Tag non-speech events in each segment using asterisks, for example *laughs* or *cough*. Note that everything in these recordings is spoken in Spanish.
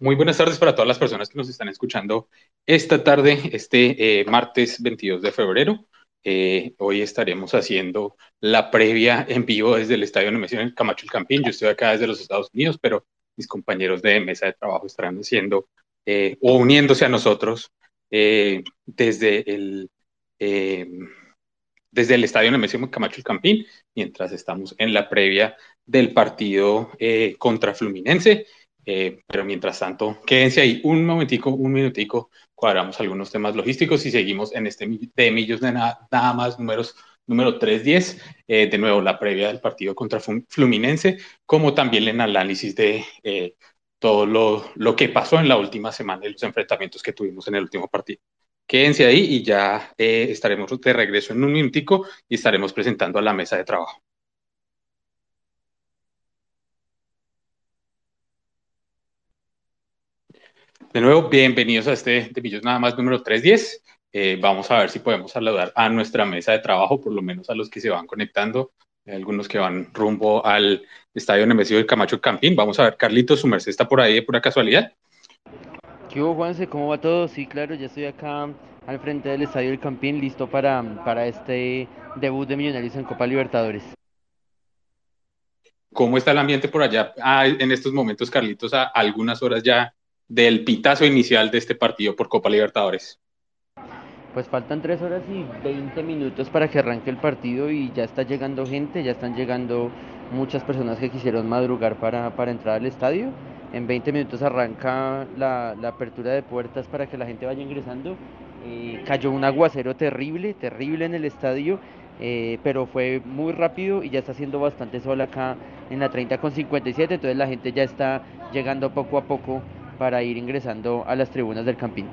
Muy buenas tardes para todas las personas que nos están escuchando esta tarde, este eh, martes 22 de febrero. Eh, hoy estaremos haciendo la previa en vivo desde el Estadio Nemesio Camacho el Campín. Yo estoy acá desde los Estados Unidos, pero mis compañeros de mesa de trabajo estarán haciendo eh, o uniéndose a nosotros desde el desde el Estadio Nemesio Camacho el Campín, mientras estamos en la previa del partido contra Fluminense. Eh, pero mientras tanto, quédense ahí un momentico, un minutico, cuadramos algunos temas logísticos y seguimos en este de millos de nada, más números número 310, eh, de nuevo la previa del partido contra Fluminense, como también el análisis de eh, todo lo, lo, que pasó en la última semana y los enfrentamientos que tuvimos en el último partido. Quédense ahí y ya estaremos de regreso en un minutico y estaremos presentando a la mesa de trabajo. De nuevo, bienvenidos a este de Millos Nada más número 310. Eh, vamos a ver si podemos saludar a nuestra mesa de trabajo, por lo menos a los que se van conectando, algunos que van rumbo al estadio Nemesio del Camacho Campín. Vamos a ver, Carlitos, su merced está por ahí de pura casualidad. ¿Qué hubo, Juanse? ¿Cómo va todo? Sí, claro, ya estoy acá al frente del estadio del Campín, listo para, para este debut de Millonarios en Copa Libertadores. ¿Cómo está el ambiente por allá ah, en estos momentos, Carlitos? A algunas horas ya del pitazo inicial de este partido por Copa Libertadores? Pues faltan tres horas y 20 minutos para que arranque el partido y ya está llegando gente, ya están llegando muchas personas que quisieron madrugar para, entrar al estadio. En 20 minutos arranca la, apertura de puertas para que la gente vaya ingresando. Eh, cayó un aguacero terrible, terrible en el estadio, eh, pero fue muy rápido y ya está haciendo bastante sol acá en la 30 con 57, entonces la gente ya está llegando poco a poco para ir ingresando a las tribunas del Campín.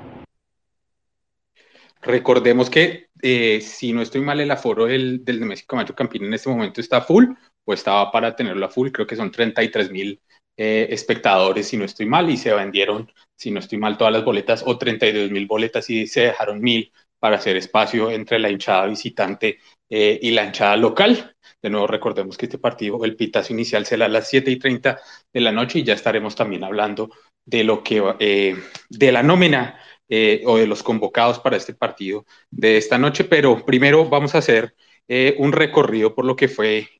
Recordemos que, eh, si no estoy mal, el aforo del, del México Camacho Campín en este momento está full, o estaba para tenerlo a full, creo que son 33 mil eh, espectadores, si no estoy mal, y se vendieron, si no estoy mal, todas las boletas, o 32 mil boletas, y se dejaron mil para hacer espacio entre la hinchada visitante eh, y la hinchada local. De nuevo, recordemos que este partido, el pitazo inicial será a las 7 y 30 de la noche y ya estaremos también hablando de lo que eh, de la nómina eh, o de los convocados para este partido de esta noche, pero primero vamos a hacer eh, un recorrido por lo que fue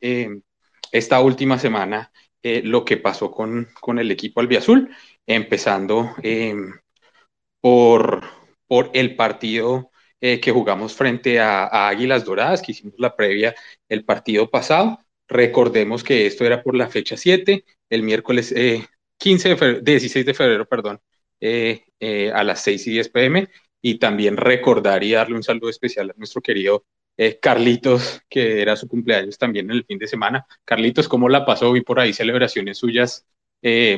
esta última semana, lo que pasó con, con el equipo albiazul, empezando por, por el partido que jugamos frente a, Águilas Doradas, que hicimos la previa el partido pasado. Recordemos que esto era por la fecha 7, el miércoles 15 de febrero, 16 de febrero, perdón, eh, eh, a las 6 y 10 pm. Y también recordar y darle un saludo especial a nuestro querido eh, Carlitos, que era su cumpleaños también en el fin de semana. Carlitos, ¿cómo la pasó? Vi por ahí celebraciones suyas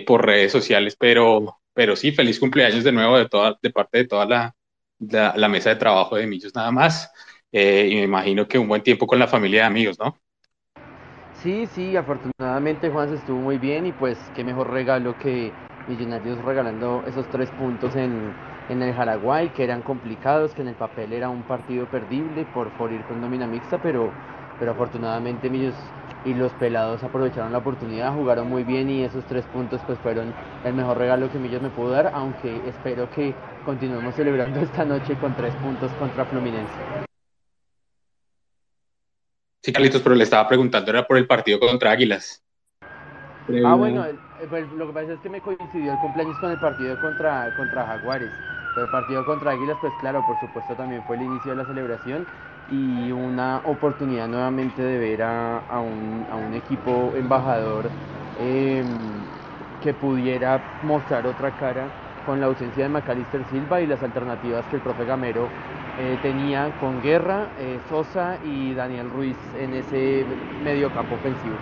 por redes sociales, pero, pero sí, feliz cumpleaños de nuevo de, toda, de parte de toda la, la, mesa de trabajo de Millos nada más. y me imagino que un buen tiempo con la familia de amigos, ¿no? Sí, sí, afortunadamente Juan se estuvo muy bien y pues qué mejor regalo que Millonarios regalando esos tres puntos en, el Jaraguay, que eran complicados, que en el papel era un partido perdible por, por ir con nómina mixta, pero, pero afortunadamente Millos y los pelados aprovecharon la oportunidad, jugaron muy bien y esos tres puntos pues fueron el mejor regalo que Millos me pudo dar, aunque espero que continuemos celebrando *laughs* esta noche con tres puntos contra Fluminense. Sí, Carlitos, pero le estaba preguntando, era por el partido contra Águilas. Ah, bueno, pues, lo que pasa es que me coincidió el cumpleaños con el partido contra, contra Jaguares. Pero el partido contra Águilas, pues claro, por supuesto también fue el inicio de la celebración y una oportunidad nuevamente de ver a, un, equipo embajador em, que pudiera mostrar otra cara con la ausencia de Macalister Silva y las alternativas que el profe Gamero eh, tenía con Guerra, eh, Sosa y Daniel Ruiz en ese medio campo ofensivo.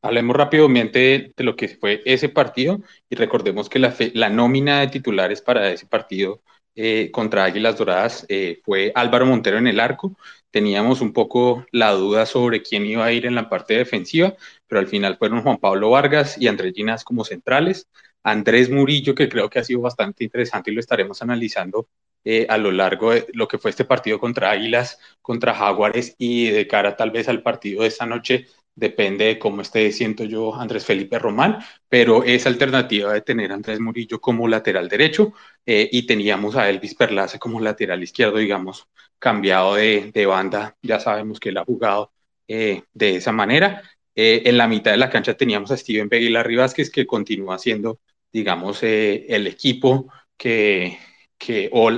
Hablemos rápidamente de lo que fue ese partido y recordemos que la, la nómina de titulares para ese partido eh, contra Águilas Doradas fue Álvaro Montero en el arco. Teníamos un poco la duda sobre quién iba a ir en la parte defensiva, pero al final fueron Juan Pablo Vargas y Andrés Ginas como centrales. Andrés Murillo, que creo que ha sido bastante interesante y lo estaremos analizando eh, a lo largo de lo que fue este partido contra Águilas, contra Jaguares y de cara tal vez al partido de esta noche depende de cómo esté, siento yo, Andrés Felipe Román, pero esa alternativa de tener a Andrés Murillo como lateral derecho eh, y teníamos a Elvis Perlace como lateral izquierdo, digamos, cambiado de, de banda, ya sabemos que él ha jugado eh, de esa manera. Eh, en la mitad de la cancha teníamos a Steven Vega Vázquez, que continúa siendo, digamos, el equipo que, que o,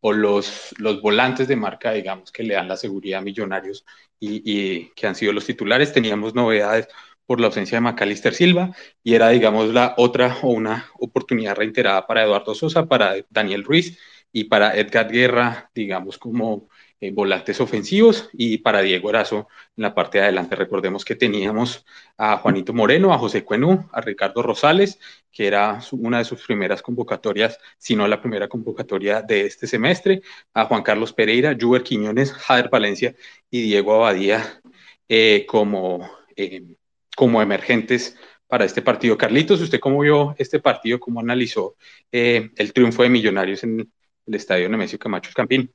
o los, los volantes de marca, digamos, que le dan la seguridad a Millonarios y, que han sido los titulares. Teníamos novedades por la ausencia de Macalister Silva y era, digamos, la otra o una oportunidad reiterada para Eduardo Sosa, para Daniel Ruiz y para Edgar Guerra, digamos, como eh, volantes ofensivos y para Diego Erazo en la parte de adelante. Recordemos que teníamos a Juanito Moreno, a José Cuenú, a Ricardo Rosales, que era una de sus primeras convocatorias, si no la primera convocatoria de este semestre, a Juan Carlos Pereira, Juber Quiñones, Jader Valencia y Diego Abadía eh, como, eh, como emergentes para este partido. Carlitos, ¿usted cómo vio este partido? ¿Cómo analizó el triunfo de Millonarios en el estadio Nemesio Camacho Campín?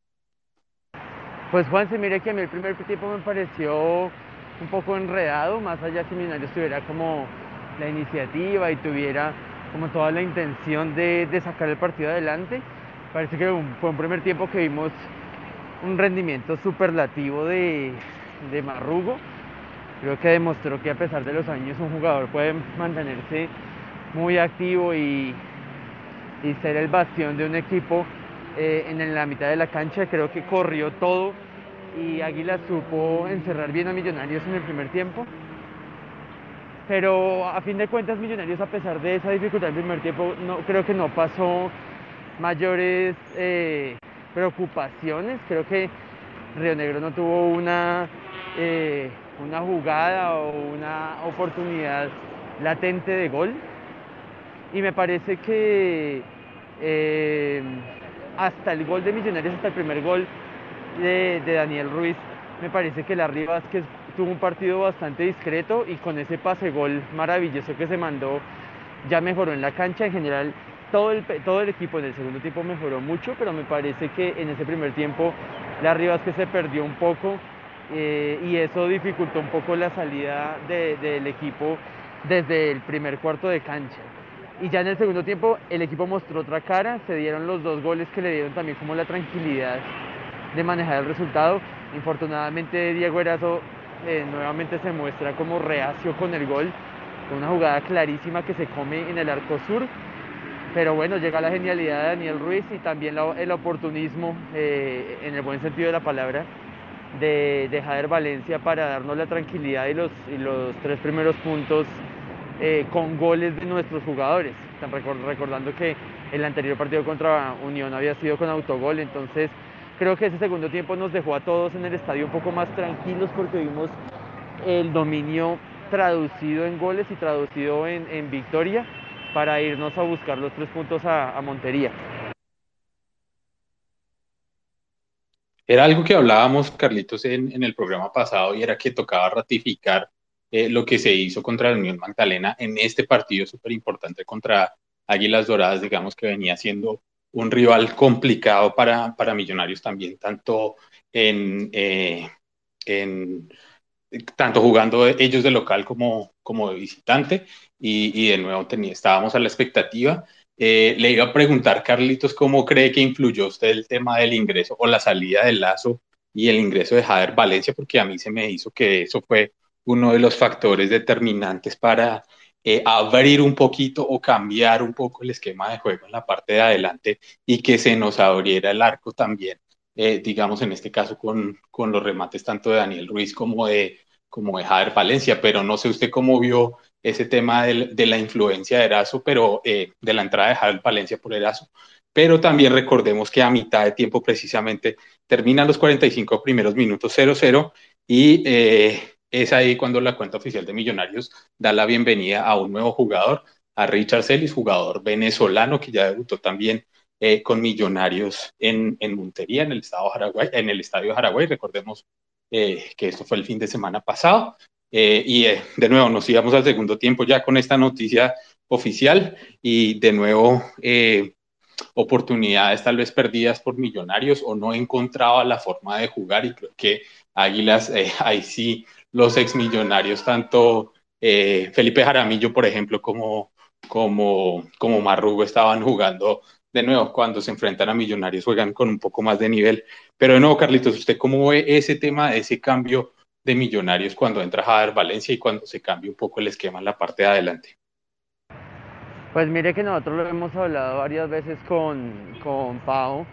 Pues Juan, se mire que a mí el primer tiempo me pareció un poco enredado, más allá si Millonarios tuviera como la iniciativa y tuviera como toda la intención de, sacar el partido adelante. Parece que fue un primer tiempo que vimos un rendimiento superlativo de, de Marrugo. Creo que demostró que a pesar de los años un jugador puede mantenerse muy activo y, y ser el bastión de un equipo eh, en la mitad de la cancha, creo que corrió todo y Águila supo encerrar bien a Millonarios en el primer tiempo. Pero a fin de cuentas Millonarios a pesar de esa dificultad del primer tiempo no, creo que no pasó mayores eh, preocupaciones. Creo que Río Negro no tuvo una, eh, una jugada o una oportunidad latente de gol. Y me parece que hasta el gol de Millonarios, hasta el primer gol de, Daniel Ruiz, me parece que la Vázquez tuvo un partido bastante discreto y con ese pase gol maravilloso que se mandó ya mejoró en la cancha. En general, todo el, todo el equipo en el segundo tiempo mejoró mucho, pero me parece que en ese primer tiempo la Vázquez se perdió un poco eh, y eso dificultó un poco la salida del equipo desde el primer cuarto de cancha. Y ya en el segundo tiempo el equipo mostró otra cara, se dieron los dos goles que le dieron también como la tranquilidad de manejar el resultado. Infortunadamente Diego Erazo eh, nuevamente se muestra como reacio con el gol, con una jugada clarísima que se come en el arco sur. Pero bueno, llega la genialidad de Daniel Ruiz y también el oportunismo, eh, en el buen sentido de la palabra, de, de Jader Valencia para darnos la tranquilidad y los, y los tres primeros puntos eh, con goles de nuestros jugadores. Están recordando que el anterior partido contra Unión había sido con autogol, entonces creo que ese segundo tiempo nos dejó a todos en el estadio un poco más tranquilos porque vimos el dominio traducido en goles y traducido en, victoria para irnos a buscar los tres puntos a, Montería. Era algo que hablábamos, Carlitos, en, el programa pasado y era que tocaba ratificar eh, lo que se hizo contra la Unión Magdalena en este partido súper importante contra Águilas Doradas, digamos que venía siendo un rival complicado para, para Millonarios también, tanto en, eh, en tanto jugando ellos de local como, como de visitante y, y de nuevo tenía, estábamos a la expectativa. Eh, le iba a preguntar, Carlitos, ¿cómo cree que influyó usted el tema del ingreso o la salida del Lazo y el ingreso de Jader Valencia? Porque a mí se me hizo que eso fue uno de los factores determinantes para eh, abrir un poquito o cambiar un poco el esquema de juego en la parte de adelante y que se nos abriera el arco también, eh, digamos en este caso con, con, los remates tanto de Daniel Ruiz como de, como de Jader Valencia, pero no sé usted cómo vio ese tema de, la influencia de Erazo, pero eh, de la entrada de Jader Valencia por Erazo. Pero también recordemos que a mitad de tiempo precisamente terminan los 45 primeros minutos 0-0 y es ahí cuando la cuenta oficial de Millonarios da la bienvenida a un nuevo jugador, a Richard Celis, jugador venezolano que ya debutó también eh, con Millonarios en, Montería, en el, estado Jaraguay, en el estadio Jaraguay. Recordemos eh, que esto fue el fin de semana pasado. Eh, y de nuevo nos íbamos al segundo tiempo ya con esta noticia oficial y de nuevo oportunidades tal vez perdidas por millonarios o no encontraba la forma de jugar y creo que Águilas ahí sí los exmillonarios, tanto eh, Felipe Jaramillo, por ejemplo, como, como, como Marrugo estaban jugando de nuevo, cuando se enfrentan a Millonarios juegan con un poco más de nivel. Pero de nuevo, Carlitos, ¿usted cómo ve ese tema, ese cambio de Millonarios cuando entra Javier Valencia y cuando se cambia un poco el esquema en la parte de adelante? Pues mire que nosotros lo hemos hablado varias veces con, con Pau,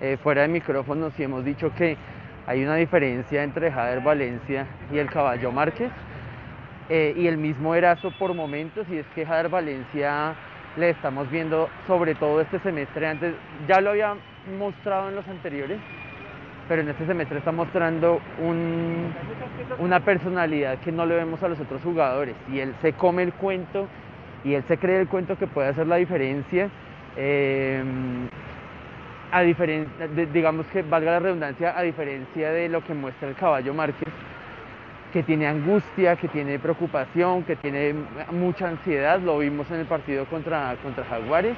eh, fuera de micrófonos, y hemos dicho que hay una diferencia entre Jader Valencia y el Caballo Márquez, eh, y el mismo Erazo por momentos, y es que Jader Valencia le estamos viendo sobre todo este semestre, antes ya lo había mostrado en los anteriores, pero en este semestre está mostrando una personalidad que no le vemos a los otros jugadores y él se come el cuento y él se cree el cuento que puede hacer la diferencia. Em, a diferencia, digamos que valga la redundancia, a diferencia de lo que muestra el caballo Márquez, que tiene angustia, que tiene preocupación, que tiene mucha ansiedad, lo vimos en el partido contra, contra Jaguares.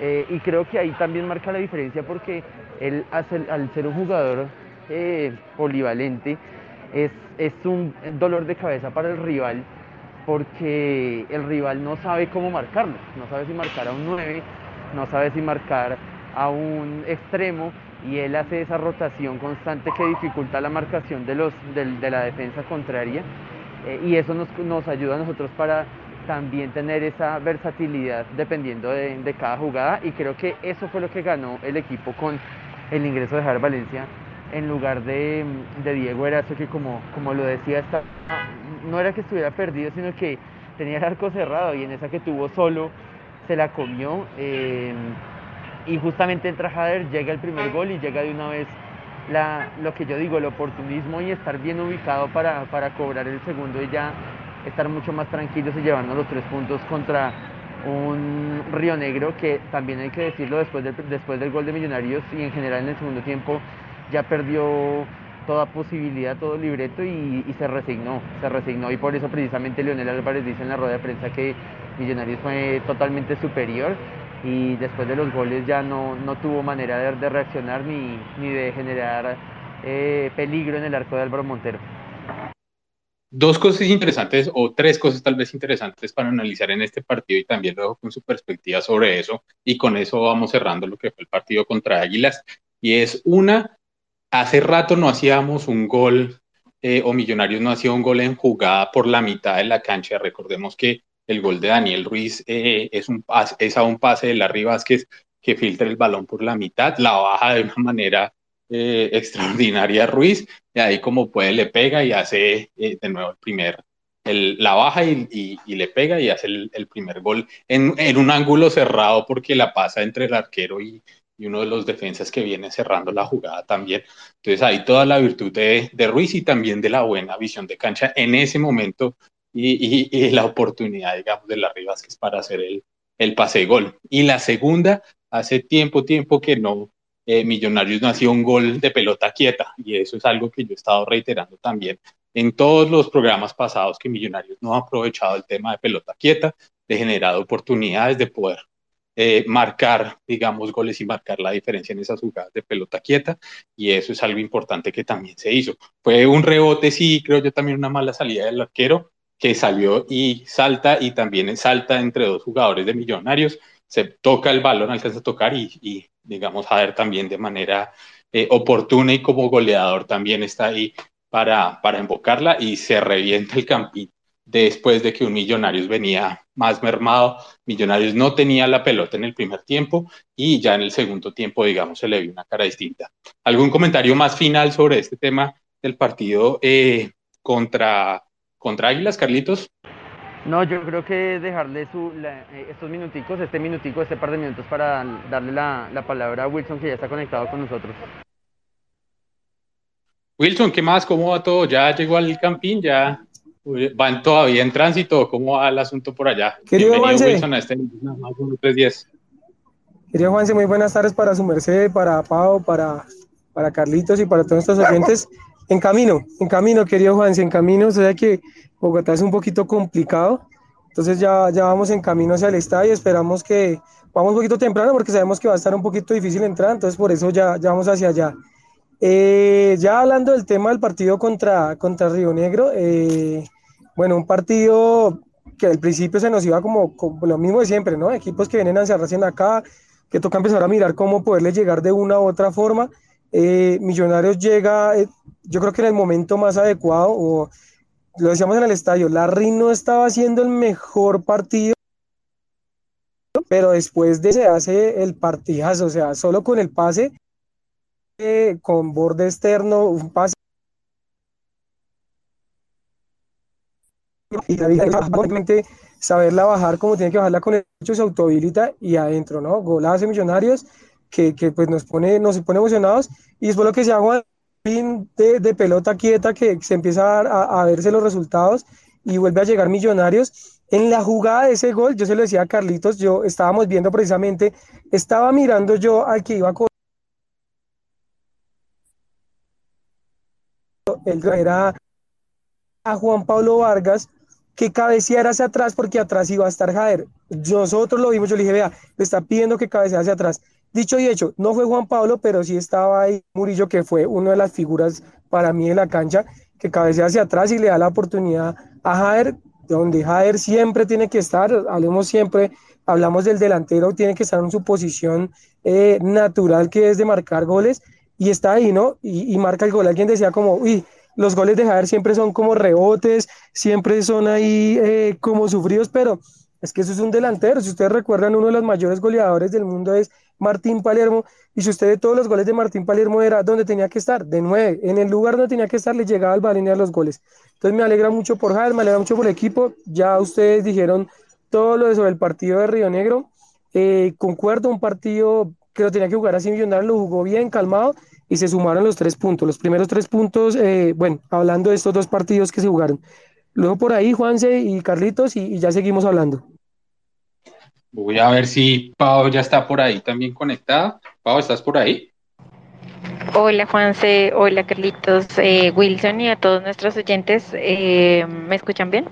Eh, y creo que ahí también marca la diferencia porque él, al ser un jugador eh, polivalente, es, es un dolor de cabeza para el rival porque el rival no sabe cómo marcarlo, no sabe si marcar a un 9, no sabe si marcar a un extremo y él hace esa rotación constante que dificulta la marcación de, los, de, la defensa contraria eh, y eso nos, nos, ayuda a nosotros para también tener esa versatilidad dependiendo de, cada jugada y creo que eso fue lo que ganó el equipo con el ingreso de Jar Valencia en lugar de, Diego Erazo que como, como lo decía está, no era que estuviera perdido sino que tenía el arco cerrado y en esa que tuvo solo se la comió. Eh, y justamente entra Jader, llega el primer gol y llega de una vez la, lo que yo digo, el oportunismo y estar bien ubicado para, para cobrar el segundo y ya estar mucho más tranquilos y llevarnos los tres puntos contra un Río Negro que también hay que decirlo después del, después del gol de Millonarios y en general en el segundo tiempo ya perdió toda posibilidad, todo libreto y, y, se resignó, se resignó. Y por eso precisamente Leonel Álvarez dice en la rueda de prensa que Millonarios fue totalmente superior y después de los goles ya no, no tuvo manera de, reaccionar ni, ni, de generar eh, peligro en el arco de Álvaro Montero. Dos cosas interesantes, o tres cosas tal vez interesantes para analizar en este partido y también luego con su perspectiva sobre eso, y con eso vamos cerrando lo que fue el partido contra Águilas, y es una, hace rato no hacíamos un gol, eh, o Millonarios no hacía un gol en jugada por la mitad de la cancha, recordemos que el gol de Daniel Ruiz eh, es, a un pase de Larry Vázquez que filtra el balón por la mitad, la baja de una manera eh, extraordinaria Ruiz, y ahí como puede le pega y hace eh, de nuevo el primer, la baja y, le pega y hace el, primer gol en, un ángulo cerrado porque la pasa entre el arquero y, uno de los defensas que viene cerrando la jugada también. Entonces ahí toda la virtud de Ruiz y también de la buena visión de cancha en ese momento y, la oportunidad, digamos, de la Rivas para hacer el, el pase gol. Y la segunda, hace tiempo, tiempo que no, eh, Millonarios no hacía un gol de pelota quieta, y eso es algo que yo he estado reiterando también en todos los programas pasados, que Millonarios no ha aprovechado el tema de pelota quieta, de generar oportunidades de poder eh, marcar, digamos, goles y marcar la diferencia en esas jugadas de pelota quieta, y eso es algo importante que también se hizo. Fue un rebote, sí, creo yo también una mala salida del arquero, que salió y salta y también salta entre dos jugadores de Millonarios, se toca el balón, alcanza a tocar y, digamos, a ver también de manera eh, oportuna y como goleador también está ahí para, para invocarla y se revienta el campín después de que un Millonarios venía más mermado. Millonarios no tenía la pelota en el primer tiempo y ya en el segundo tiempo, digamos, se le vio una cara distinta. ¿Algún comentario más final sobre este tema del partido eh, contra contra Águilas, Carlitos? No, yo creo que dejarle su, eh, estos minuticos, este minutico, este par de minutos para darle la, palabra a Wilson que ya está conectado con nosotros. Wilson, ¿qué más? ¿Cómo va todo? ¿Ya llegó al campín? ¿Ya van todavía en tránsito? ¿Cómo va el asunto por allá? Querido Bienvenido Wilson a este más tres días. Querido Juanse, muy buenas tardes para su merced, para Pau, para, para Carlitos y para todos nuestros oyentes. En camino, en camino, querido Juan, en camino, o sea que Bogotá es un poquito complicado, entonces ya, ya vamos en camino hacia el estadio, esperamos que vamos un poquito temprano porque sabemos que va a estar un poquito difícil entrar, entonces por eso ya, ya vamos hacia allá. Eh, ya hablando del tema del partido contra, contra Río Negro, eh, bueno, un partido que al principio se nos iba como, lo mismo de siempre, ¿no? Equipos que vienen a encerrarse en acá, que toca empezar a mirar cómo poderle llegar de una u otra forma. Eh, Millonarios llega, yo creo que en el momento más adecuado, o lo decíamos en el estadio, Larry no estaba haciendo el mejor partido, pero después de se hace el partidazo, o sea, solo con el pase con borde externo, un pase. Y obviamente saberla bajar como tiene que bajarla con el hecho se autohabilita y adentro, ¿no? Golazo Millonarios que, que, pues nos pone, nos pone emocionados y después lo que se haga de, de pelota quieta que se empieza a, a, verse los resultados y vuelve a llegar Millonarios. En la jugada de ese gol, yo se lo decía a Carlitos, yo estábamos viendo precisamente, estaba mirando yo al que iba a él era a Juan Pablo Vargas que cabeceara hacia atrás porque atrás iba a estar Jader. Nosotros lo vimos, yo le dije, vea, le está pidiendo que cabecee hacia atrás. Dicho y hecho, no fue Juan Pablo, pero sí estaba ahí Murillo, que fue una de las figuras para mí en la cancha, que cabecea hacia atrás y le da la oportunidad a Jader, donde Jader siempre tiene que estar, hablemos siempre, hablamos del delantero, tiene que estar en su posición eh, natural, que es de marcar goles, y está ahí, ¿no? Y, marca el gol. Alguien decía como, uy, los goles de Javier siempre son como rebotes, siempre son ahí eh, como sufridos, pero es que eso es un delantero. Si ustedes recuerdan, uno de los mayores goleadores del mundo es Martín Palermo. Y si usted ve todos los goles de Martín Palermo, era donde tenía que estar, de nueve. En el lugar donde tenía que estar, le llegaba el balón a los goles. Entonces me alegra mucho por Javier, me alegra mucho por el equipo. Ya ustedes dijeron todo lo de sobre el partido de Río Negro. Eh, concuerdo, un partido que lo tenía que jugar así Millonario, lo jugó bien, calmado, y se sumaron los tres puntos. Los primeros tres puntos, eh, bueno, hablando de estos dos partidos que se jugaron. Luego por ahí, Juanse y Carlitos, y, ya seguimos hablando. Voy a ver si Pau ya está por ahí también conectada. Pau, ¿estás por ahí? Hola Juanse, hola Carlitos, eh, Wilson y a todos nuestros oyentes. Eh, ¿Me escuchan bien?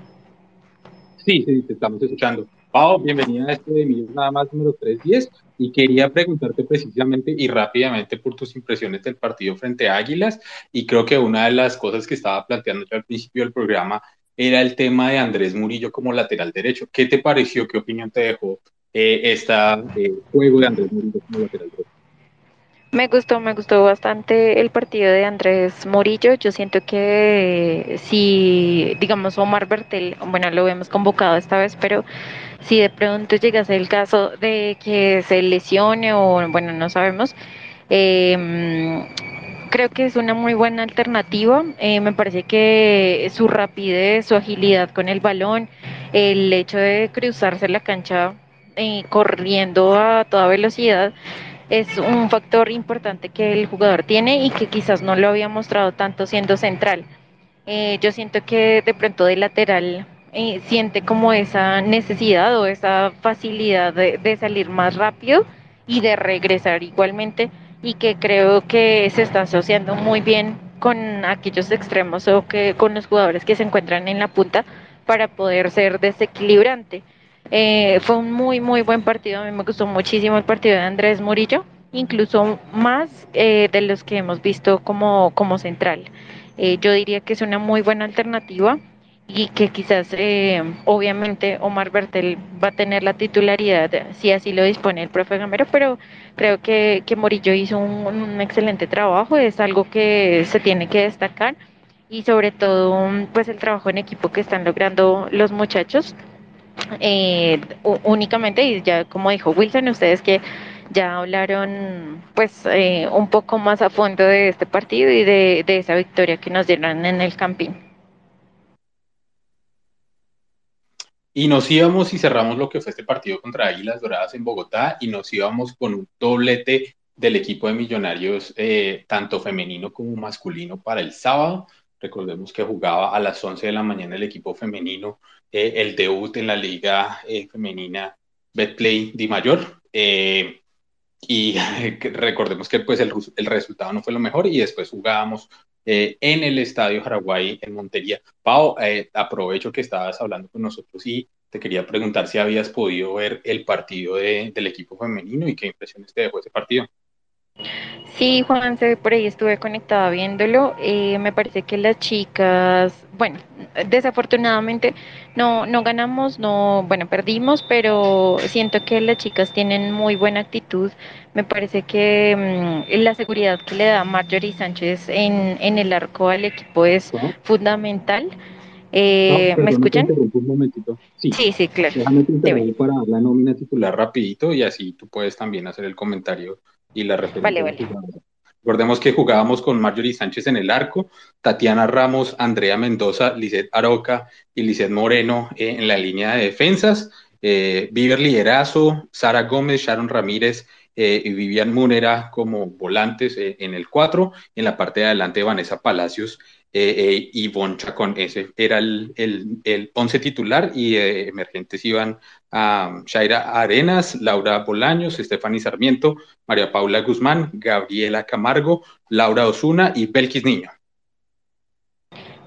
Sí, sí, te estamos escuchando. Pau, bienvenida a este de nada más número 310 y quería preguntarte precisamente y rápidamente por tus impresiones del partido frente a Águilas y creo que una de las cosas que estaba planteando yo al principio del programa era el tema de Andrés Murillo como lateral derecho. ¿Qué te pareció? ¿Qué opinión te dejó eh, este juego de Andrés Murillo como lateral derecho? Me gustó, me gustó bastante el partido de Andrés Murillo. Yo siento que si, digamos, Omar Bertel, bueno, lo hemos convocado esta vez, pero si de pronto llegase el caso de que se lesione o, bueno, no sabemos, em, creo que es una muy buena alternativa. Eh, me parece que su rapidez, su agilidad con el balón, el hecho de cruzarse la cancha eh, corriendo a toda velocidad, es un factor importante que el jugador tiene y que quizás no lo había mostrado tanto siendo central. Eh, yo siento que de pronto de lateral siente como esa necesidad o esa facilidad de, salir más rápido y de regresar igualmente y que creo que se está asociando muy bien con aquellos extremos o que con los jugadores que se encuentran en la punta para poder ser desequilibrante. Eh, fue un muy, muy buen partido. A mí me gustó muchísimo el partido de Andrés Murillo, incluso más eh, de los que hemos visto como, como central. Eh, yo diría que es una muy buena alternativa y que quizás, obviamente, Omar Bertel va a tener la titularidad, si así lo dispone el profe Gamero, pero creo que, que Murillo hizo un, un excelente trabajo, es algo que se tiene que destacar y sobre todo pues el trabajo en equipo que están logrando los muchachos eh, únicamente, y ya como dijo Wilson, ustedes que ya hablaron pues eh, un poco más a fondo de este partido y de, esa victoria que nos dieron en el campín. Y nos íbamos y cerramos lo que fue este partido contra Águilas Doradas en Bogotá y nos íbamos con un doblete del equipo de Millonarios, eh, tanto femenino como masculino, para el sábado. Recordemos que jugaba a las 11 de la mañana el equipo femenino, eh, el debut en la liga eh, femenina Betplay Di Mayor. Eh, y *laughs* recordemos que pues el, el, resultado no fue lo mejor y después jugábamos en el Estadio Jaraguay en Montería. Pau, aprovecho que estabas hablando con nosotros y te quería preguntar si habías podido ver el partido del equipo femenino y qué impresiones te dejó ese partido. Sí, Juanse, por ahí estuve conectada viéndolo. Eh, me parece que las chicas, bueno, desafortunadamente no, no ganamos, no, bueno, perdimos, pero siento que las chicas tienen muy buena actitud. Me parece que mm, la seguridad que le da Marjorie Sánchez en, en el arco al equipo es fundamental. Eh, ¿Me escuchan? Un momentito. Sí, sí, claro. Déjame te para dar la nómina titular rapidito y así tú puedes también hacer el comentario y la referencia. Vale, Recordemos que jugábamos con Marjorie Sánchez en el arco, Tatiana Ramos, Andrea Mendoza, Lizeth Aroca y Lizeth Moreno eh, en la línea de defensas, eh, Lierazo, Sara Gómez, Sharon Ramírez eh, y Vivian Munera como volantes eh, en el 4, en la parte de adelante Vanessa Palacios eh, y Boncha con ese era el, el, once titular y eh, emergentes iban a Shaira Arenas, Laura Bolaños, Estefany Sarmiento, María Paula Guzmán, Gabriela Camargo, Laura Osuna y Belkis Niño.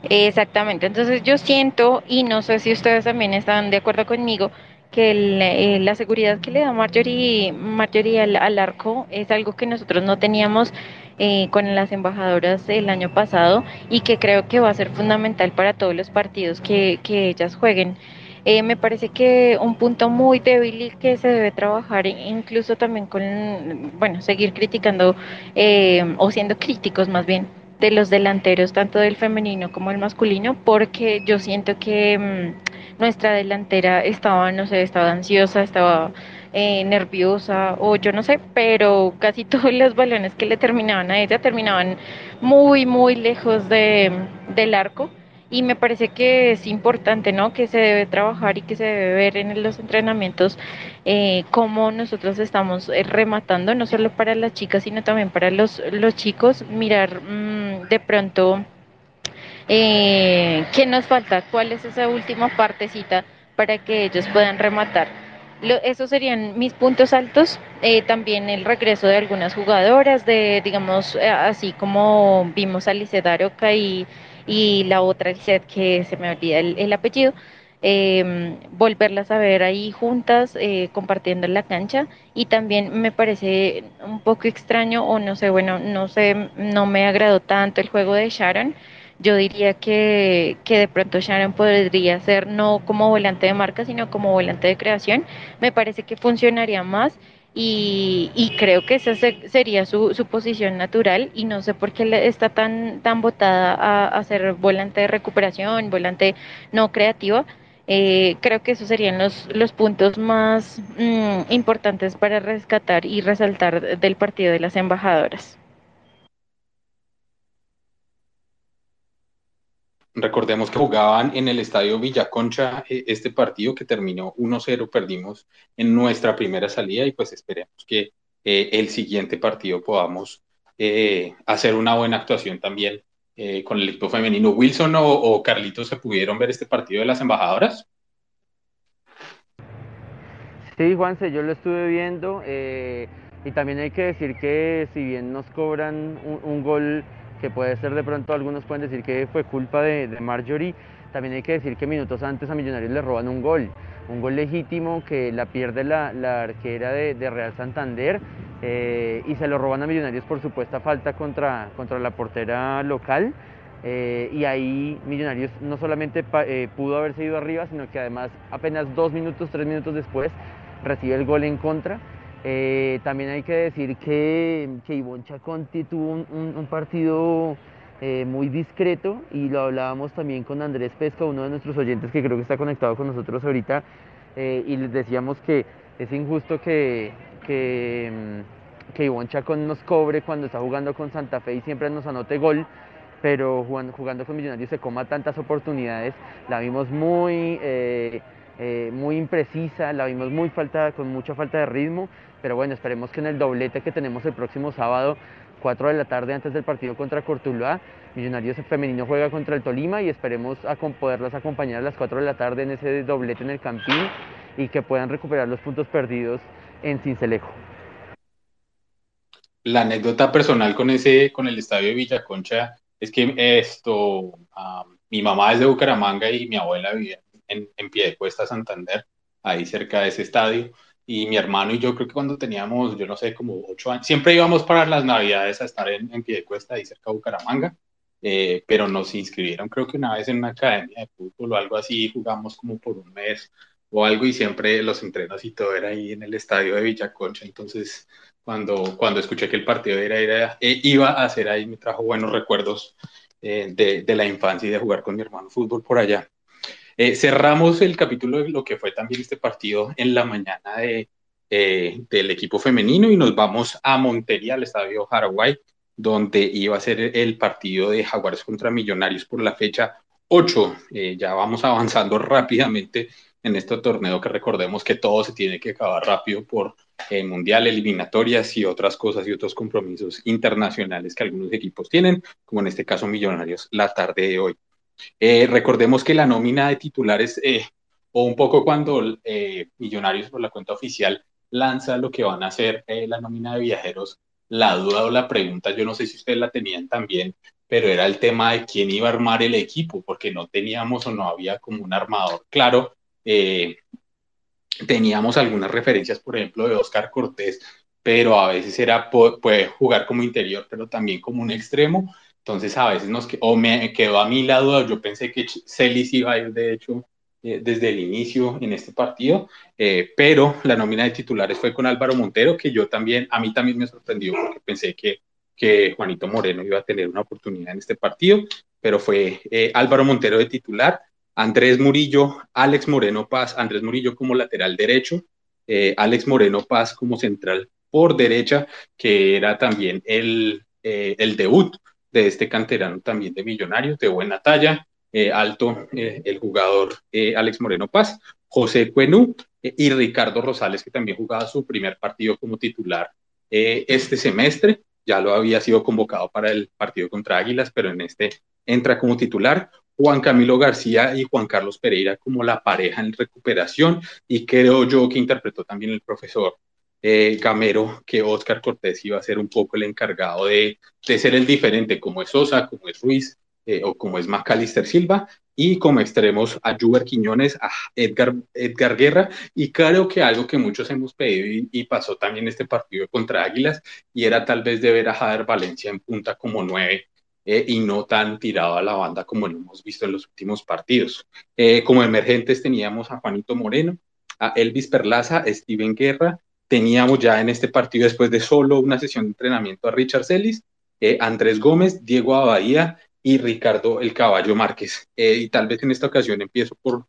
Exactamente, entonces yo siento, y no sé si ustedes también están de acuerdo conmigo, que eh, la seguridad que le da Marjorie, Marjorie al, arco es algo que nosotros no teníamos eh, con las embajadoras el año pasado y que creo que va a ser fundamental para todos los partidos que, que ellas jueguen. Eh, me parece que un punto muy débil y que se debe trabajar incluso también con, bueno, seguir criticando o siendo críticos más bien de los delanteros, tanto del femenino como el masculino, porque yo siento que mm, nuestra delantera estaba, no sé, estaba ansiosa, estaba eh, nerviosa o yo no sé, pero casi *laughs* todos los balones que le terminaban a ella terminaban muy, muy lejos de, del arco. Y me parece que es importante, ¿no? Que se debe trabajar y que se debe ver en los entrenamientos eh, cómo nosotros estamos eh, rematando, no solo para las chicas, sino también para los, los chicos, mirar mm, de pronto qué nos falta, cuál es esa última partecita para que ellos puedan rematar. Esos serían mis puntos altos. Eh, también el regreso de algunas jugadoras, de digamos, eh, así como vimos a Lice Daroca y, y la otra Lice que se me olvida el apellido eh, volverlas a ver ahí juntas, eh, compartiendo la cancha. Y también me parece un poco extraño, o no sé, bueno, no sé, no me agradó tanto el juego de Sharon. Yo diría que, que de pronto Sharon podría ser no como volante de marca, sino como volante de creación. Me parece que funcionaría más. Y, y, creo que esa sería su, su, posición natural y no sé por qué está tan, tan botada a, a ser volante de recuperación, volante no creativa, eh, creo que esos serían los, los puntos más mm, importantes para rescatar y resaltar del partido de las embajadoras. Recordemos que jugaban en el estadio Villaconcha eh, este partido que terminó 1-0, perdimos en nuestra primera salida y pues esperemos que eh, el siguiente partido podamos hacer una buena actuación también eh, con el equipo femenino. ¿Wilson o, Carlitos se pudieron ver este partido de las embajadoras? Sí, Juanse, yo lo estuve viendo eh, y también hay que decir que si bien nos cobran un, gol que puede ser de pronto, algunos pueden decir que fue culpa de, Marjorie, también hay que decir que minutos antes a Millonarios le roban un gol, un gol legítimo que la pierde la, arquera de, Real Santander eh, y se lo roban a Millonarios por supuesta falta contra, contra la portera local. Eh, y ahí Millonarios no solamente eh, pudo haberse ido arriba, sino que además apenas dos minutos, tres minutos después recibe el gol en contra. También hay que decir que, que Ivonne Chaconti tuvo un, partido muy discreto y lo hablábamos también con Andrés Pesca, uno de nuestros oyentes que creo que está conectado con nosotros ahorita, y les decíamos que es injusto que, mm, que Ivonne Chacón nos cobre cuando está jugando con Santa Fe y siempre nos anote gol, pero jugando, con Millonarios se coma tantas oportunidades, la vimos muy, eh, eh, muy imprecisa, la vimos muy falta, con mucha falta de ritmo, pero bueno, esperemos que en el doblete que tenemos el próximo sábado, 4 de la tarde antes del partido contra Cortuluá, Millonarios femenino juega contra el Tolima y esperemos a poderlas acompañar a las 4 de la tarde en ese doblete en el Campín y que puedan recuperar los puntos perdidos en Cincelejo. La anécdota personal con ese, con el estadio de Villaconcha, es que esto, mi mamá es de Bucaramanga y mi abuela vivía en, en pie de cuesta Santander, ahí cerca de ese estadio. Y mi hermano y yo creo que cuando teníamos, yo no sé, como ocho años, siempre íbamos para las navidades a estar en, en Piedecuesta, ahí cerca de Bucaramanga, eh, pero nos inscribieron creo que una vez en una academia de fútbol o algo así, jugamos como por un mes o algo y siempre los entrenos y todo era ahí en el estadio de Villaconcha, entonces cuando, cuando escuché que el partido era, era eh, iba a ser ahí, me trajo buenos recuerdos eh, de, de, la infancia y de jugar con mi hermano fútbol por allá. Eh, cerramos el capítulo de lo que fue también este partido en la mañana de, del equipo femenino y nos vamos a Montería, al estadio Paraguay, donde iba a ser el partido de Jaguares contra Millonarios por la fecha 8. ya vamos avanzando rápidamente en este torneo que recordemos que todo se tiene que acabar rápido por el mundial, eliminatorias y otras cosas y otros compromisos internacionales que algunos equipos tienen, como en este caso Millonarios la tarde de hoy. Eh, recordemos que la nómina de titulares, eh, o un poco cuando eh, Millonarios por la cuenta oficial lanza lo que van a hacer la nómina de viajeros, la duda o la pregunta, yo no sé si ustedes la tenían también, pero era el tema de quién iba a armar el equipo, porque no teníamos o no había como un armador claro teníamos algunas referencias, por ejemplo, de Oscar Cortés, pero a veces era, puede jugar como interior, pero también como un extremo. Entonces a veces nos o me quedó a mi lado, yo pensé que Celis iba a ir de hecho eh, desde el inicio en este partido, eh, pero la nómina de titulares fue con Álvaro Montero, que yo también, a mí también me sorprendió porque pensé que, que Juanito Moreno iba a tener una oportunidad en este partido, pero fue Álvaro Montero de titular, Andrés Murillo, Alex Moreno Paz, Andrés Murillo como lateral derecho, eh, Alex Moreno Paz como central por derecha, que era también el, eh, el debut de este canterano también de Millonarios, de buena talla, eh, alto el jugador Alex Moreno Paz, José Cuenú y Ricardo Rosales, que también jugaba su primer partido como titular este semestre, ya lo había sido convocado para el partido contra Águilas, pero en este entra como titular. Juan Camilo García y Juan Carlos Pereira como la pareja en recuperación y creo yo que interpretó también el profesor eh, Gamero que Oscar Cortés iba a ser un poco el encargado de, de ser el diferente como es Sosa, como es Ruiz eh, o como es Macalister Silva y como extremos a Juber Quiñones, a Edgar, Edgar Guerra y creo que algo que muchos hemos pedido y, pasó también este partido contra Águilas y era tal vez de ver a Jader Valencia en punta como nueve eh, y no tan tirado a la banda como lo hemos visto en los últimos partidos. Eh, como emergentes teníamos a Juanito Moreno, a Elvis Perlaza, a Steven Guerra, teníamos ya en este partido después de solo una sesión de entrenamiento a Richard Celis, eh, Andrés Gómez, Diego Abadía y Ricardo El Caballo Márquez. y tal vez en esta ocasión empiezo por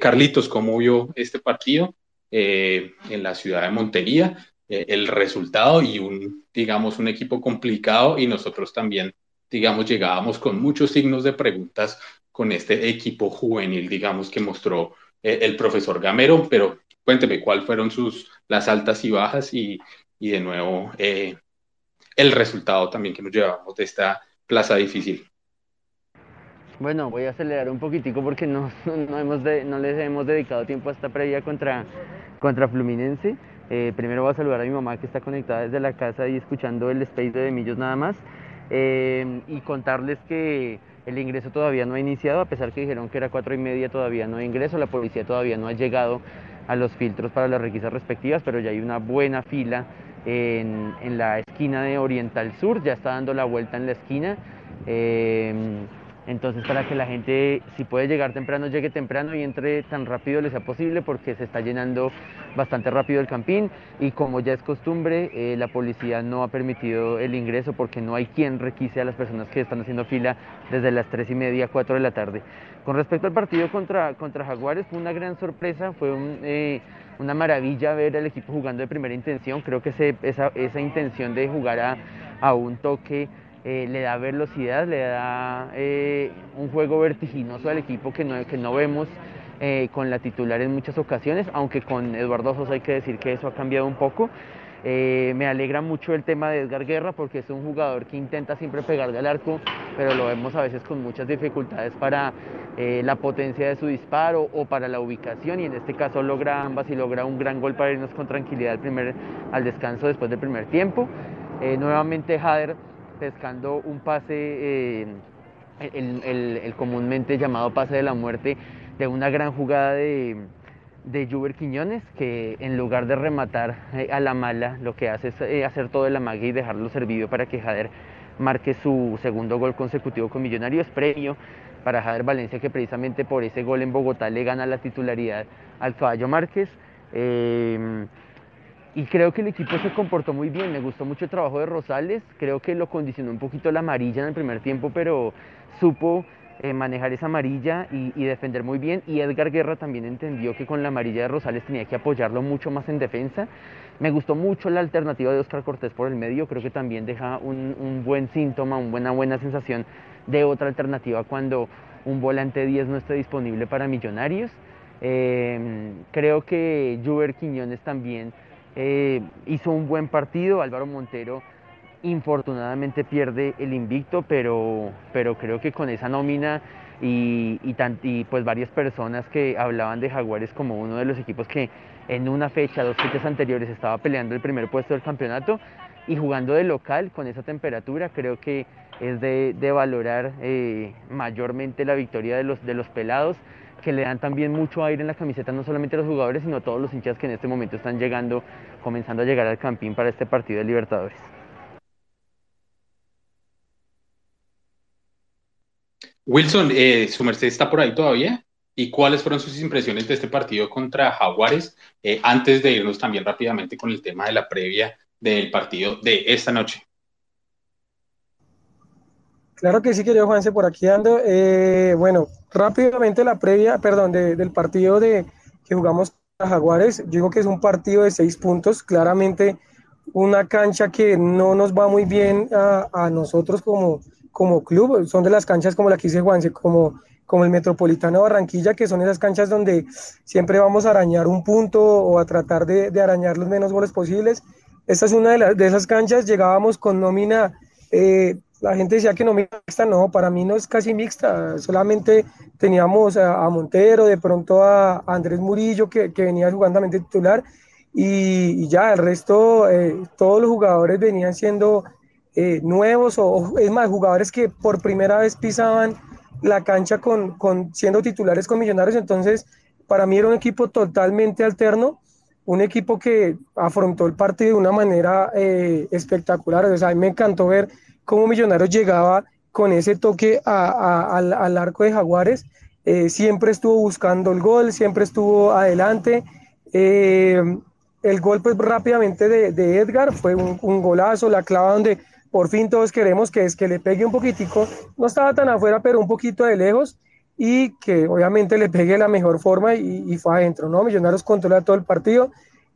Carlitos, ¿cómo vio este partido en la ciudad de Montería? el resultado y un, digamos, un equipo complicado y nosotros también digamos, llegábamos con muchos signos de preguntas con este equipo juvenil, digamos, que mostró eh, el profesor Gamero, pero cuénteme cuáles fueron sus, las altas y bajas y, y de nuevo eh, el resultado también que nos llevamos de esta plaza difícil. Bueno, voy a acelerar un poquitico porque *laughs* no, no, hemos de, no les hemos dedicado tiempo a esta previa contra, contra Fluminense. Eh, primero voy a saludar a mi mamá que está conectada desde la casa y escuchando el space de Millos nada más. Eh, y contarles que el ingreso todavía no ha iniciado, a pesar que dijeron que era cuatro y media, todavía no hay ingreso, la policía todavía no ha llegado a los filtros para las requisas respectivas, pero ya hay una buena fila en, en la esquina de Oriental Sur, ya está dando la vuelta en la esquina. Eh, entonces, para que la gente, si puede llegar temprano, llegue temprano y entre tan rápido le sea posible, porque se está llenando bastante rápido el campín. Y como ya es costumbre, eh, la policía no ha permitido el ingreso porque no hay quien requise a las personas que están haciendo fila desde las 3 y media, 4 de la tarde. Con respecto al partido contra, contra Jaguares, fue una gran sorpresa, fue eh, una maravilla ver al equipo jugando de primera intención. Creo que esa, esa intención de jugar a, a un toque eh, le da velocidad, le da eh, un juego vertiginoso al equipo que no, que no vemos eh, con la titular en muchas ocasiones, aunque con Eduardo Sosa hay que decir que eso ha cambiado un poco. Me alegra mucho el tema de Edgar Guerra porque es un jugador que intenta siempre pegarle al arco, pero lo vemos a veces con muchas dificultades para la potencia de su disparo o para la ubicación y en este caso logra ambas y logra un gran gol para irnos con tranquilidad al, primer, al descanso después del primer tiempo. nuevamente Jader pescando un pase, eh, el, comúnmente llamado pase de la muerte, de una gran jugada de, de Juber Quiñones, que en lugar de rematar eh, a la mala, lo que hace es eh, hacer todo el amague y dejarlo servido para que Jader marque su segundo gol consecutivo con Millonarios, premio para Jader Valencia, que precisamente por ese gol en Bogotá le gana la titularidad al Caballo Márquez. Em, y creo que el equipo se comportó muy bien, me gustó mucho el trabajo de Rosales, creo que lo condicionó un poquito la amarilla en el primer tiempo, pero supo eh, manejar esa amarilla y, defender muy bien. Y Edgar Guerra también entendió que con la amarilla de Rosales tenía que apoyarlo mucho más en defensa. Me gustó mucho la alternativa de Oscar Cortés por el medio, creo que también deja un, buen síntoma, una buena, buena sensación de otra alternativa cuando un volante 10 no esté disponible para Millonarios. Em, creo que Juber Quiñones también eh, hizo un buen partido, Álvaro Montero infortunadamente pierde el invicto, pero, pero creo que con esa nómina y, y, pues varias personas que hablaban de Jaguares como uno de los equipos que en una fecha, dos fechas anteriores, estaba peleando el primer puesto del campeonato y jugando de local con esa temperatura, creo que es de, valorar eh, mayormente la victoria de los, de los pelados que le dan también mucho aire en la camiseta no solamente a los jugadores, sino a todos los hinchas que en este momento están llegando, comenzando a llegar al campín para este partido de Libertadores. Wilson, eh, su merced está por ahí todavía. ¿Y cuáles fueron sus impresiones de este partido contra Jaguares? Eh, antes de irnos también rápidamente con el tema de la previa del partido de esta noche. Claro que sí, querido Juanse, por aquí ando. Eh, bueno, rápidamente la previa, perdón, del partido de, que jugamos a Jaguares. Yo digo que es un partido de seis puntos, claramente una cancha que no nos va muy bien a, a nosotros como, como club, son de las canchas como la que dice Juanse, como, como el Metropolitano Barranquilla, que son esas canchas donde siempre vamos a arañar un punto o a tratar de, de arañar los menos goles posibles. Esta es una de, de esas canchas, llegábamos con nómina, eh, la gente decía que nómina mixta, no, para mí no es casi mixta, solamente teníamos a, Montero, de pronto a, Andrés Murillo, que, que venía jugando también titular, y, ya, el resto, eh, todos los jugadores venían siendo eh, nuevos o, es más, jugadores que por primera vez pisaban la cancha con, con, siendo titulares con Millonarios. Entonces, para mí era un equipo totalmente alterno, un equipo que afrontó el partido de una manera eh, espectacular. O sea, a mí me encantó ver cómo Millonarios llegaba con ese toque al, al, arco de Jaguares. Eh, siempre estuvo buscando el gol, siempre estuvo adelante. el gol, pues rápidamente de, de Edgar fue un, un, golazo, la clava donde por fin todos queremos que es que le pegue un poquitico, no estaba tan afuera, pero un poquito de lejos y que obviamente le pegue la mejor forma y, fue adentro, ¿no? Millonarios controla todo el partido.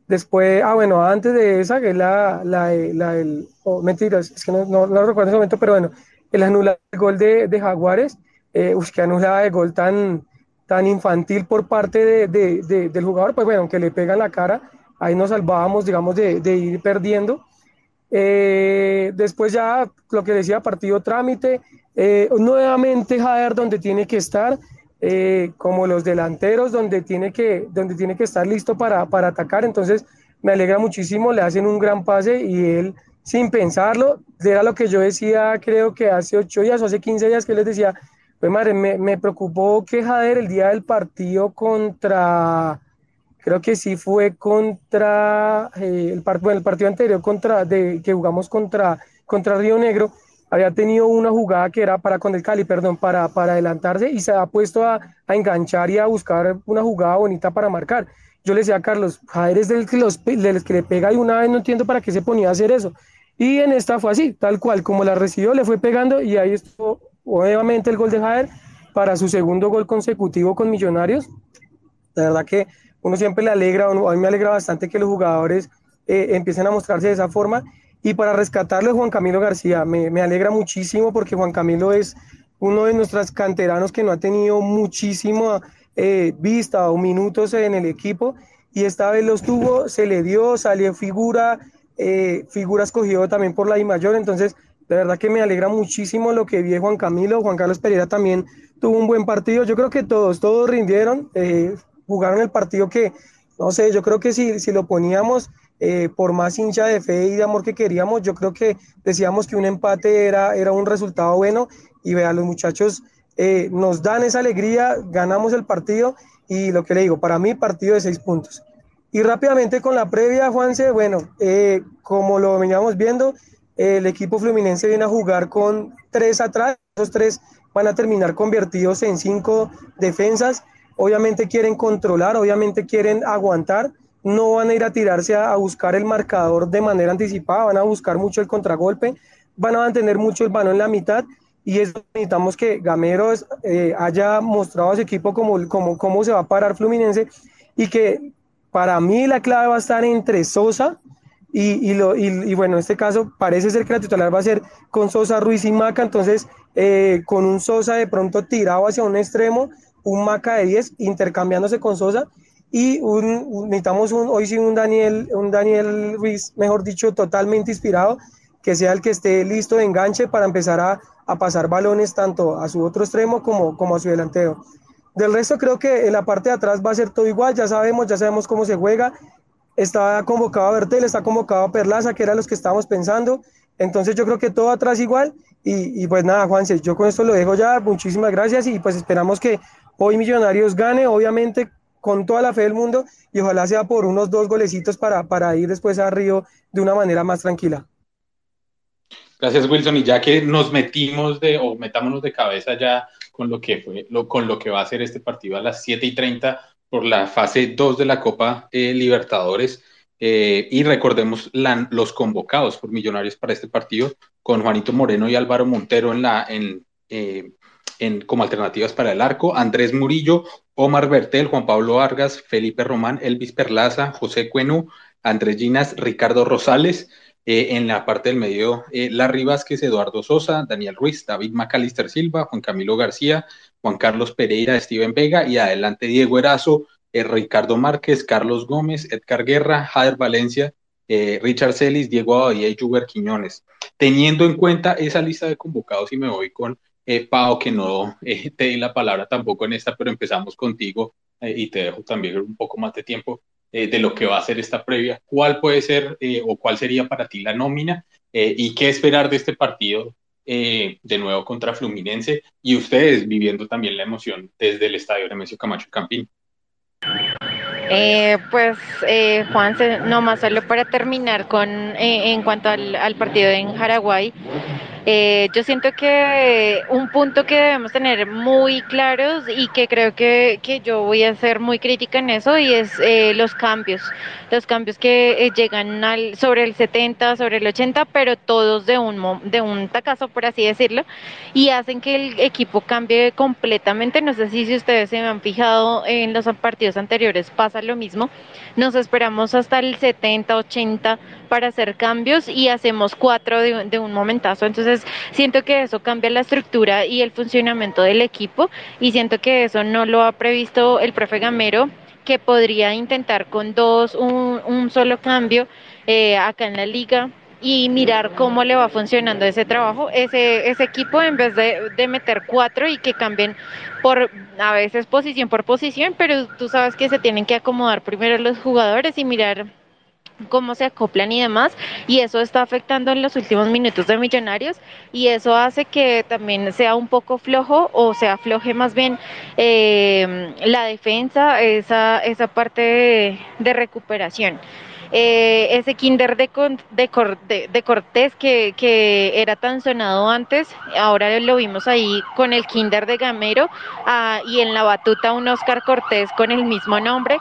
Después, ah, bueno, antes de esa, que es la, la, la el, oh, mentiras, es que no, no, no, recuerdo en ese momento, pero bueno, el anular el gol de, de Jaguares, eh, uy, que anulaba el gol tan, tan infantil por parte de, de, del jugador, pues bueno, aunque le pega en la cara, ahí nos salvábamos, digamos, de, ir perdiendo. Eh, después ya lo que decía partido trámite, eh, nuevamente Jader donde tiene que estar, eh, como los delanteros donde tiene que, donde tiene que estar listo para, para, atacar, entonces me alegra muchísimo, le hacen un gran pase y él sin pensarlo, era lo que yo decía creo que hace ocho días o hace 15 días que les decía, pues madre, me, me preocupó que Jader el día del partido contra creo que sí fue contra eh, el, el, partido anterior contra de, que jugamos contra, contra Río Negro, había tenido una jugada que era para con el Cali, perdón, para, para adelantarse y se ha puesto a, a, enganchar y a buscar una jugada bonita para marcar. Yo le decía a Carlos, Jader es del que, los, del que le pega y una vez no entiendo para qué se ponía a hacer eso. Y en esta fue así, tal cual, como la recibió, le fue pegando y ahí estuvo nuevamente el gol de Jader para su segundo gol consecutivo con Millonarios. La verdad que uno siempre le alegra, a mí me alegra bastante que los jugadores eh, empiecen a mostrarse de esa forma. Y para rescatarlo Juan Camilo García, me, me, alegra muchísimo porque Juan Camilo es uno de nuestros canteranos que no ha tenido muchísima eh, vista o minutos en el equipo. Y esta vez los tuvo, se le dio, salió figura, eh, figura escogido también por la I mayor, entonces de verdad que me alegra muchísimo lo que vi Juan Camilo, Juan Carlos Pereira también tuvo un buen partido, yo creo que todos, todos rindieron, eh, jugaron el partido que, no sé, yo creo que si, si lo poníamos eh, por más hincha de fe y de amor que queríamos, yo creo que decíamos que un empate era, era un resultado bueno y vea, los muchachos eh, nos dan esa alegría, ganamos el partido y lo que le digo, para mí partido de seis puntos. Y rápidamente con la previa, Juanse, bueno, eh, como lo veníamos viendo, el equipo fluminense viene a jugar con tres atrás, esos tres van a terminar convertidos en cinco defensas, obviamente quieren controlar, obviamente quieren aguantar, no van a ir a tirarse a, buscar el marcador de manera anticipada, van a buscar mucho el contragolpe, van a mantener mucho el balón en la mitad y eso necesitamos que Gamero eh, haya mostrado a su equipo cómo, como, cómo se va a parar Fluminense y que para mí la clave va a estar entre Sosa y, y, lo, y, bueno, en este caso parece ser que la titular va a ser con Sosa, Ruiz y Maca, entonces eh, con un Sosa de pronto tirado hacia un extremo, un Maca de 10 intercambiándose con Sosa y un, necesitamos un, hoy sí un Daniel, un Daniel Ruiz, mejor dicho, totalmente inspirado, que sea el que esté listo de enganche para empezar a, a pasar balones tanto a su otro extremo como, como a su delantero. Del resto creo que en la parte de atrás va a ser todo igual, ya sabemos, ya sabemos cómo se juega. Está convocado a Bertel, está convocado a Perlaza, que eran los que estábamos pensando. Entonces yo creo que todo atrás igual. Y, y pues nada, Juanse, yo con esto lo dejo ya. Muchísimas gracias y pues esperamos que hoy Millonarios gane, obviamente con toda la fe del mundo y ojalá sea por unos dos golecitos para, para ir después a Río de una manera más tranquila. Gracias, Wilson. Y ya que nos metimos de, o metámonos de cabeza ya con lo que fue, lo, con lo que va a ser este partido a las 7 y 30 por la fase 2 de la Copa eh, Libertadores. Eh, y recordemos los convocados por Millonarios para este partido con Juanito Moreno y Álvaro Montero en la, en, eh, como alternativas para el arco, Andrés Murillo, Omar Bertel, Juan Pablo Vargas, Felipe Román, Elvis Perlaza, José Cuenú, Andrés Ginas, Ricardo Rosales, eh, en la parte del medio, eh, Larry Vázquez, Eduardo Sosa, Daniel Ruiz, David Macalister Silva, Juan Camilo García, Juan Carlos Pereira, Steven Vega y adelante Diego Erazo, eh, Ricardo Márquez, Carlos Gómez, Edgar Guerra, Jader Valencia, Richard Celis, Diego Abadía y Juber Quiñones. Teniendo en cuenta esa lista de convocados y me voy con Pau, que no te di la palabra tampoco en esta, pero empezamos contigo y te dejo también un poco más de tiempo. Eh, de lo que va a ser esta previa. ¿Cuál puede ser eh, o cuál sería para ti la nómina eh, y qué esperar de este partido de nuevo contra Fluminense y ustedes viviendo también la emoción desde el estadio Nemesio Camacho Campín? pues Juan, nomás solo para terminar con en cuanto al, al partido en Paraguay, eh, yo siento que un punto que debemos tener muy claros y que creo que, que yo voy a ser muy crítica en eso y es eh, los cambios, los cambios que eh, llegan al, sobre el 70, sobre el 80, pero todos de un, de un tacazo, por así decirlo, y hacen que el equipo cambie completamente. No sé si, si ustedes se han fijado en los partidos anteriores, pasa lo mismo. Nos esperamos hasta el 70, 80 para hacer cambios y hacemos cuatro de, de un momentazo. Entonces, siento que eso cambia la estructura y el funcionamiento del equipo y siento que eso no lo ha previsto el profe Gamero que podría intentar con dos, un, solo cambio eh, acá en la liga y mirar cómo le va funcionando ese trabajo, ese, ese equipo en vez de, de, meter cuatro y que cambien por a veces posición por posición, pero tú sabes que se tienen que acomodar primero los jugadores y mirar cómo se acoplan y demás, y eso está afectando en los últimos minutos de Millonarios, y eso hace que también sea un poco flojo, o sea, afloje más bien eh, la defensa, esa, esa parte de, recuperación. Eh, ese kinder de, de, de, Cortés que, que, era tan sonado antes, ahora lo vimos ahí con el kinder de Gamero ah, y en la batuta un Oscar Cortés con el mismo nombre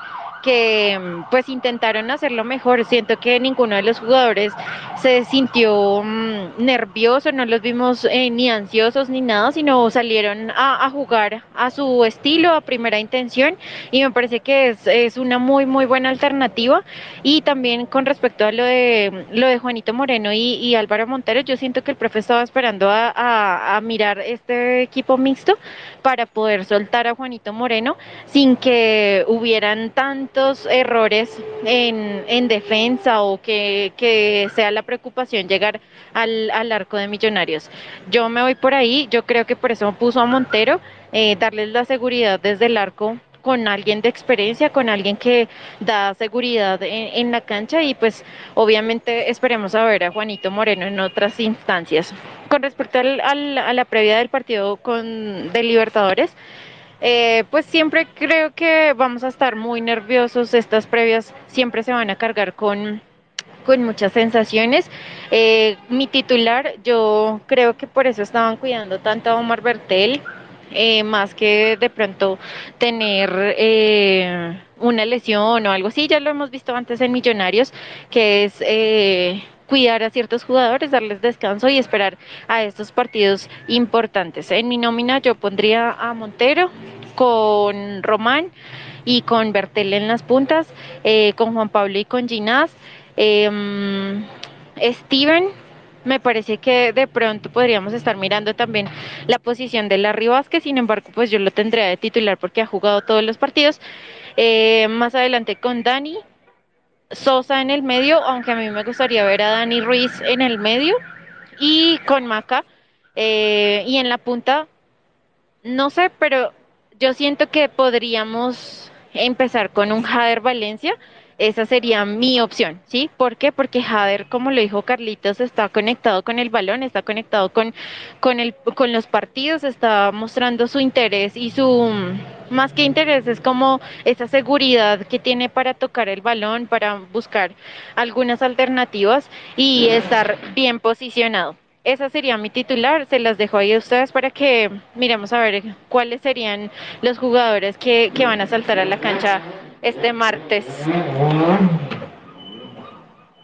que pues intentaron hacerlo mejor. Siento que ninguno de los jugadores se sintió mm, nervioso, no los vimos eh, ni ansiosos ni nada, sino salieron a, jugar a su estilo, a primera intención y me parece que es, es, una muy muy buena alternativa. Y también con respecto a lo de lo de Juanito Moreno y, Álvaro Montero, yo siento que el profe estaba esperando a, a mirar este equipo mixto para poder soltar a Juanito Moreno sin que hubieran tantos errores en, en defensa o que, que, sea la preocupación llegar al, al, arco de Millonarios. Yo me voy por ahí, yo creo que por eso puso a Montero, eh, darles la seguridad desde el arco con alguien de experiencia, con alguien que da seguridad en, en, la cancha y pues obviamente esperemos a ver a Juanito Moreno en otras instancias. con respecto al, a la previa del partido con de Libertadores, eh, pues siempre creo que vamos a estar muy nerviosos. Estas previas siempre se van a cargar con, con muchas sensaciones. Eh, mi titular, yo creo que por eso estaban cuidando tanto a Omar Bertel, eh, más que de pronto tener una lesión o algo así. Ya lo hemos visto antes en Millonarios, que es cuidar a ciertos jugadores, darles descanso y esperar a estos partidos importantes. En mi nómina yo pondría a Montero con Román y con Bertel en las puntas, eh, con Juan Pablo y con Ginás. Em, Steven, me parece que de pronto podríamos estar mirando también la posición de Larry Vázquez, sin embargo, pues yo lo tendría de titular porque ha jugado todos los partidos. Eh, más adelante con Dani, Sosa en el medio, aunque a mí me gustaría ver a Dani Ruiz en el medio y con Maca. Eh, y en la punta, no sé, pero yo siento que podríamos empezar con un Jader Valencia esa sería mi opción, ¿sí? ¿Por qué? Porque Jader, como lo dijo Carlitos, está conectado con el balón, está conectado con, con, el, con los partidos, está mostrando su interés y su, más que interés, es como esa seguridad que tiene para tocar el balón, para buscar algunas alternativas y estar bien posicionado. Esa sería mi titular, se las dejo ahí a ustedes para que miremos a ver cuáles serían los jugadores que, que van a saltar a la cancha este martes.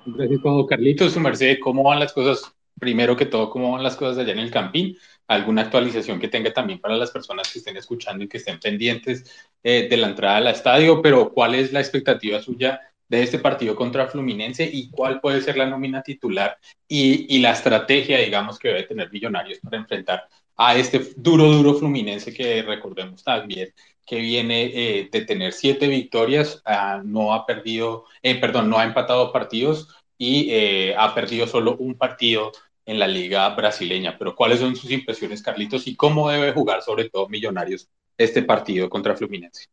Gracias, Carlitos. Su merced, ¿cómo van las cosas? Primero que todo, ¿cómo van las cosas allá en el Campín? ¿Alguna actualización que tenga también para las personas que estén escuchando y que estén pendientes eh, de la entrada al estadio? Pero, ¿cuál es la expectativa suya de este partido contra Fluminense y cuál puede ser la nómina titular y, y la estrategia, digamos, que debe tener Millonarios para enfrentar a este duro, duro Fluminense que recordemos también que viene eh, de tener siete victorias, ah, no ha perdido, eh, perdón, no ha empatado partidos y eh, ha perdido solo un partido en la liga brasileña. Pero ¿cuáles son sus impresiones, Carlitos, y cómo debe jugar sobre todo Millonarios este partido contra Fluminense?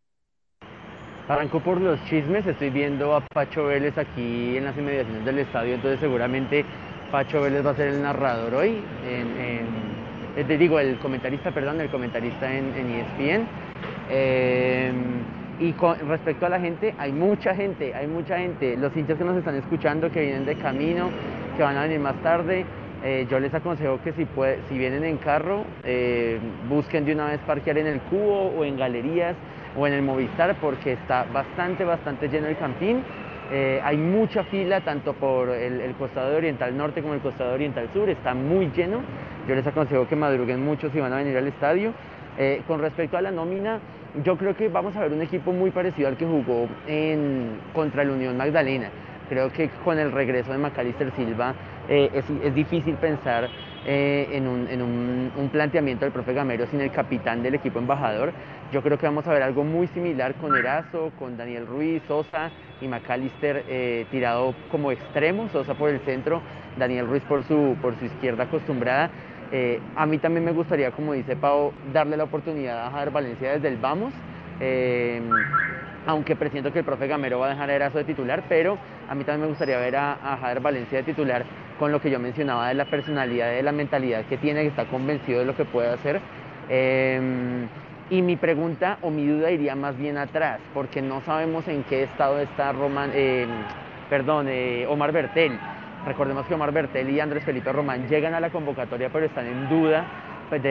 Arranco por los chismes, estoy viendo a Pacho Vélez aquí en las inmediaciones del estadio, entonces seguramente Pacho Vélez va a ser el narrador hoy, en, te digo, el comentarista, perdón, el comentarista en, en ESPN. Eh, y con respecto a la gente, hay mucha gente, hay mucha gente. Los hinchas que nos están escuchando, que vienen de camino, que van a venir más tarde, eh, yo les aconsejo que si, puede, si vienen en carro, eh, busquen de una vez parquear en el cubo o en galerías o en el Movistar porque está bastante, bastante lleno el campín. hay mucha fila tanto por el, el, costado oriental norte como el costado oriental sur, está muy lleno. Yo les aconsejo que madruguen mucho si van a venir al estadio. con respecto a la nómina, yo creo que vamos a ver un equipo muy parecido al que jugó en, contra el Unión Magdalena. Creo que con el regreso de Macalister Silva eh, es, difícil pensar eh, en, un, planteamiento del profe Gamero sin el capitán del equipo embajador. Yo creo que vamos a ver algo muy similar con Erazo, con Daniel Ruiz, Sosa y Macalister eh, tirado como extremo, Sosa por el centro, Daniel Ruiz por su, por su izquierda acostumbrada. A mí también me gustaría, como dice Pau, darle la oportunidad a Javier Valencia desde el vamos. Eh, aunque presiento que el profe Gamero va a dejar a Erazo de titular, pero a mí también me gustaría ver a, a Javier Valencia de titular con lo que yo mencionaba de la personalidad, de la mentalidad que tiene, que está convencido de lo que puede hacer. Eh, y mi pregunta o mi duda iría más bien atrás, porque no sabemos en qué estado está Roman, perdón, Omar Bertel. Recordemos que Omar Bertel y Andrés Felipe Román llegan a la convocatoria, pero están en duda pues,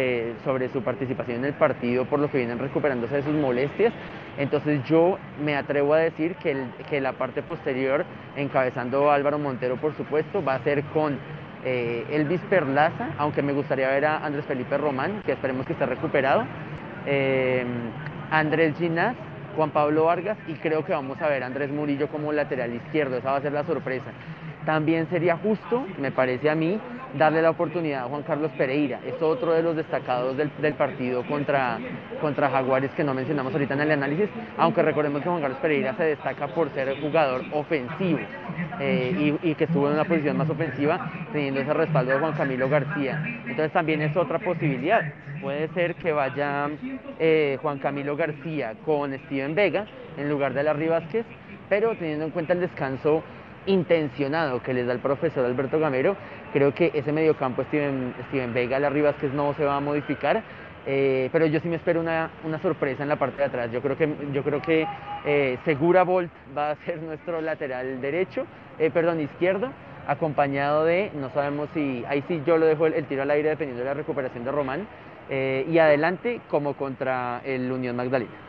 sobre su participación en el partido por lo que vienen recuperándose de sus molestias. Entonces yo me atrevo a decir que, que la parte posterior, encabezando Álvaro Montero por supuesto, va a ser con eh, Elvis Perlaza, aunque me gustaría ver a Andrés Felipe Román, que esperemos que esté recuperado, eh, Andrés Ginás, Juan Pablo Vargas y creo que vamos a ver a Andrés Murillo como lateral izquierdo, esa va a ser la sorpresa. También sería justo, me parece a mí, darle la oportunidad a Juan Carlos Pereira. Es otro de los destacados del, partido contra, contra Jaguares que no mencionamos ahorita en el análisis, aunque recordemos que Juan Carlos Pereira se destaca por ser jugador ofensivo eh, y, que estuvo en una posición más ofensiva teniendo ese respaldo de Juan Camilo García. Entonces también es otra posibilidad. Puede ser que vaya eh, Juan Camilo García con Steven Vega en lugar de Larry Vázquez, pero teniendo en cuenta el descanso intencionado que les da el profesor Alberto Gamero, creo que ese mediocampo Steven, Steven Vega, la que no se va a modificar, eh, pero yo sí me espero una, una, sorpresa en la parte de atrás. Yo creo que, yo creo que eh, Segura Bolt va a ser nuestro lateral derecho, eh, perdón, izquierdo, acompañado de, no sabemos si, ahí sí yo lo dejo el, tiro al aire dependiendo de la recuperación de Román, y adelante como contra el Unión Magdalena.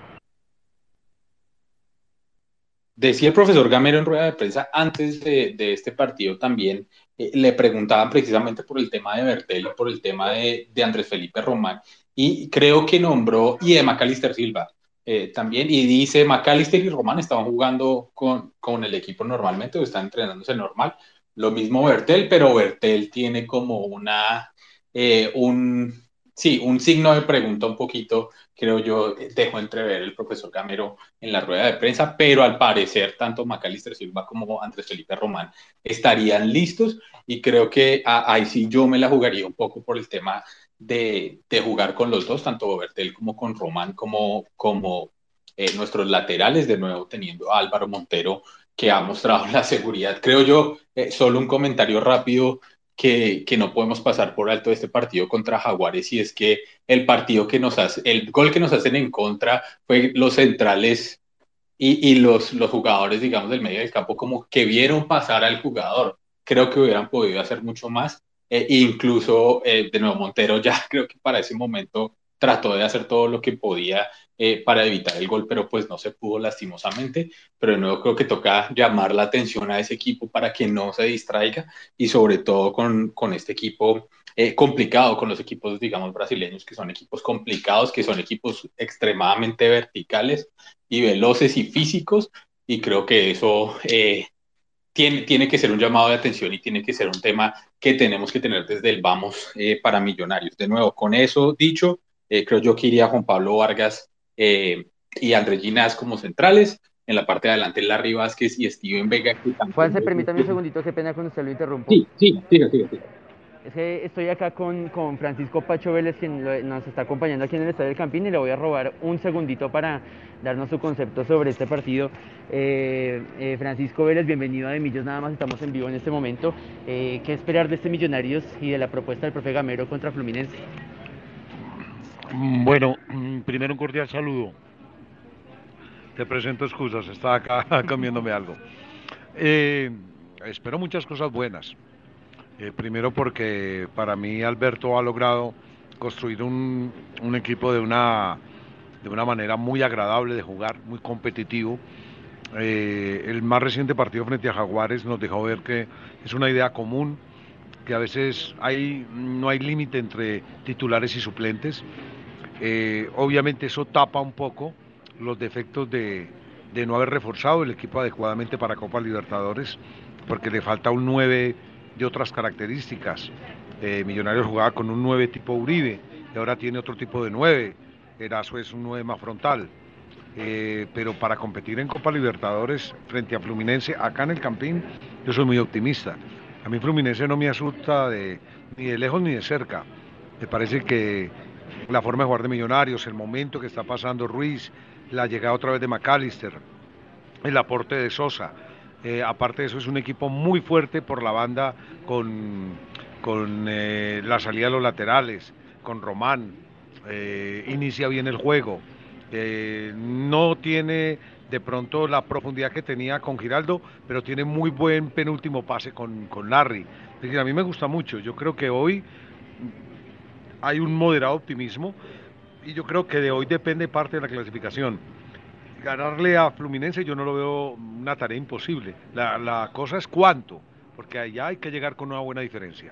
Decía el profesor Gamero en rueda de prensa antes de, de este partido también, le preguntaban precisamente por el tema de Bertel y por el tema de, de Andrés Felipe Román, y creo que nombró, y de Macalister Silva eh, también, y dice, Macalister y Román estaban jugando con, con el equipo normalmente o están entrenándose normal. Lo mismo Bertel, pero Bertel tiene como una, eh, un, sí, un signo de pregunta un poquito, creo yo, dejó entrever el profesor Camero en la rueda de prensa, pero al parecer tanto Macalister Silva como Andrés Felipe Román estarían listos y creo que ahí sí yo me la jugaría un poco por el tema de, jugar con los dos, tanto Bertel como con Román, como, como eh, nuestros laterales, de nuevo teniendo a Álvaro Montero, que ha mostrado la seguridad. Creo yo, eh, solo un comentario rápido que, no podemos pasar por alto este partido contra Jaguares, y es que el partido que nos hace, el gol que nos hacen en contra fue los centrales y, y los, los jugadores, digamos, del medio del campo, como que vieron pasar al jugador. Creo que hubieran podido hacer mucho más eh, incluso, eh, de nuevo, Montero ya *laughs* creo que para ese momento trató de hacer todo lo que podía eh, para evitar el gol, pero pues no se pudo lastimosamente. Pero de nuevo creo que toca llamar la atención a ese equipo para que no se distraiga y sobre todo con, con este equipo complicado, con los equipos, digamos, brasileños, que son equipos complicados, que son equipos extremadamente verticales y veloces y físicos. Y creo que eso tiene, tiene que ser un llamado de atención y tiene que ser un tema que tenemos que tener desde el vamos eh, para millonarios. De nuevo, con eso dicho, eh, creo yo que iría Juan Pablo Vargas eh, y Andrés Ginás como centrales. En la parte de adelante, Larry Vázquez y Steven Vega. Juan, se permítame un segundito, qué pena cuando usted lo interrumpo. Sí, sí, sí, sí, sí. Es que estoy acá con, con, Francisco Pacho Vélez, quien nos está acompañando aquí en el Estadio del Campín, y le voy a robar un segundito para darnos su concepto sobre este partido. Eh, eh, Francisco Vélez, bienvenido a De Millos, nada más estamos en vivo en este momento. Eh, ¿Qué esperar de este Millonarios y de la propuesta del profe Gamero contra Fluminense? Mm, bueno, mm, primero un cordial saludo. Te presento excusas, estaba acá *laughs* comiéndome algo. espero muchas cosas buenas. Eh, primero porque para mí Alberto ha logrado construir un, equipo de una, de una manera muy agradable de jugar, muy competitivo. Eh, el más reciente partido frente a Jaguares nos dejó ver que es una idea común, que a veces hay, no hay límite entre titulares y suplentes. Eh, obviamente eso tapa un poco los defectos de, no haber reforzado el equipo adecuadamente para Copa Libertadores, porque le falta un 9 de otras características. Eh, Millonarios jugaba con un 9 tipo Uribe y ahora tiene otro tipo de 9. Erazo es un 9 más frontal. Eh, pero para competir en Copa Libertadores frente a Fluminense, acá en el Campín, yo soy muy optimista. A mí Fluminense no me asusta ni de lejos ni de cerca. Me parece que la forma de jugar de Millonarios, el momento que está pasando Ruiz, la llegada otra vez de McAllister, el aporte de Sosa, eh, aparte de eso, es un equipo muy fuerte por la banda con, con eh, la salida de los laterales, con Román. Eh, inicia bien el juego. no tiene de pronto la profundidad que tenía con Giraldo, pero tiene muy buen penúltimo pase con, con Larry. Es decir, a mí me gusta mucho. Yo creo que hoy hay un moderado optimismo y yo creo que de hoy depende parte de la clasificación ganarle a Fluminense yo no lo veo una tarea imposible. La, la cosa es cuánto, porque allá hay que llegar con una buena diferencia.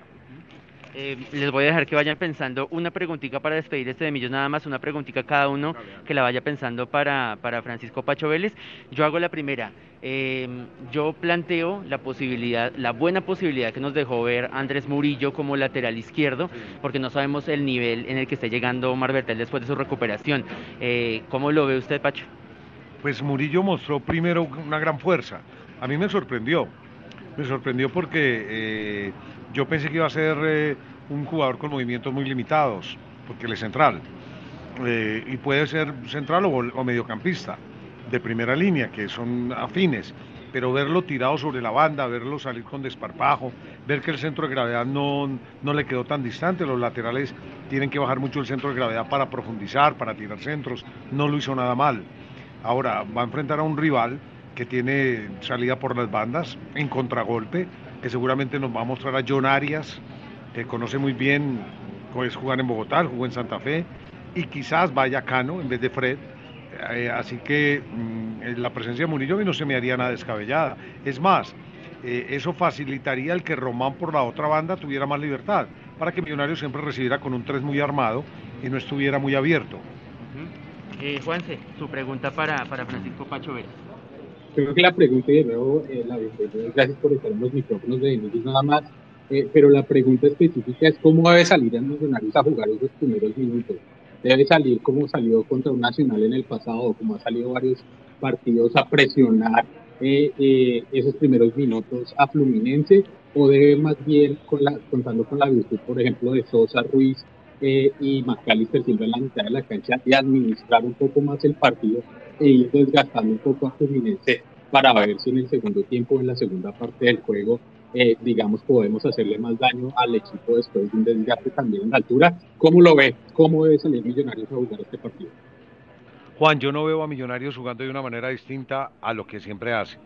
Eh, les voy a dejar que vayan pensando una preguntita para despedir este de Millos, nada más una preguntita cada uno que la vaya pensando para, para Francisco Pacho Vélez. Yo hago la primera. Em, yo planteo la posibilidad, la buena posibilidad que nos dejó ver Andrés Murillo como lateral izquierdo, porque no sabemos el nivel en el que está llegando Omar Bertel después de su recuperación. Eh, ¿Cómo lo ve usted, Pacho? pues Murillo mostró primero una gran fuerza. A mí me sorprendió, me sorprendió porque eh, yo pensé que iba a ser eh, un jugador con movimientos muy limitados, porque él es central. Eh, y puede ser central o, o, mediocampista de primera línea, que son afines. pero verlo tirado sobre la banda, verlo salir con desparpajo, ver que el centro de gravedad no, no le quedó tan distante, los laterales tienen que bajar mucho el centro de gravedad para profundizar, para tirar centros, no lo hizo nada mal. Ahora va a enfrentar a un rival que tiene salida por las bandas en contragolpe, que seguramente nos va a mostrar a John Arias, que conoce muy bien es jugar en Bogotá, jugó en Santa Fe, y quizás vaya Cano en vez de Fred. Eh, así que mm, la presencia de Murillo no se me haría nada descabellada. Es más, eh, eso facilitaría el que Román por la otra banda tuviera más libertad, para que Millonarios siempre recibiera con un 3 muy armado y no estuviera muy abierto. Eh, Juanse, su pregunta para, para Francisco Pacho Vera. Creo que la pregunta, y de nuevo, eh, la gracias por estar en los micrófonos de Emilio nada más, eh, pero la pregunta específica es cómo debe salir el Millonarios a jugar esos primeros minutos. Debe salir como salió contra un Nacional en el pasado, como ha salido varios partidos a presionar eh, esos primeros minutos a Fluminense, o debe más bien, con la, contando con la virtud, por ejemplo, de Sosa Ruiz, eh, y McAllister Silva en la mitad de la cancha y administrar un poco más el partido e ir desgastando un poco a Fluminense para ver si en el segundo tiempo, en la segunda parte del juego, eh, digamos, podemos hacerle más daño al equipo después de un desgaste también en la altura. ¿Cómo lo ve? ¿Cómo debe salir Millonarios a jugar este partido? Juan, yo no veo a Millonarios jugando de una manera distinta a lo que siempre hace.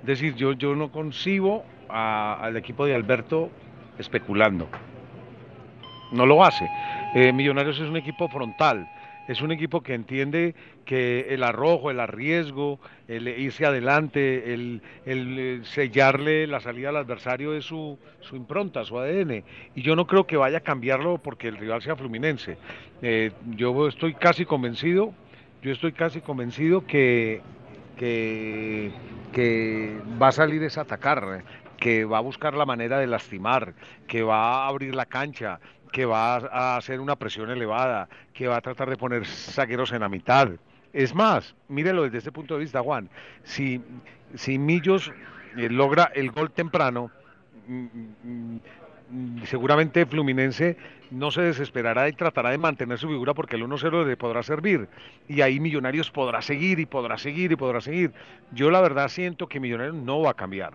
Es decir, yo, yo no concibo al equipo de Alberto especulando. No lo hace. Eh, Millonarios es un equipo frontal, es un equipo que entiende que el arrojo, el arriesgo, el irse adelante, el, eh, sellarle la salida al adversario es su, impronta, su ADN. Y yo no creo que vaya a cambiarlo porque el rival sea Fluminense. Eh, yo estoy casi convencido, yo estoy casi convencido que, que, que va a salir es atacar que va a buscar la manera de lastimar, que va a abrir la cancha, que va a hacer una presión elevada, que va a tratar de poner zagueros en la mitad. Es más, mírelo desde este punto de vista, Juan. Si, si Millos eh, logra el gol temprano, mm, mm, seguramente Fluminense no se desesperará y tratará de mantener su figura porque el 1-0 le podrá servir. Y ahí Millonarios podrá seguir y podrá seguir y podrá seguir. Yo la verdad siento que Millonarios no va a cambiar.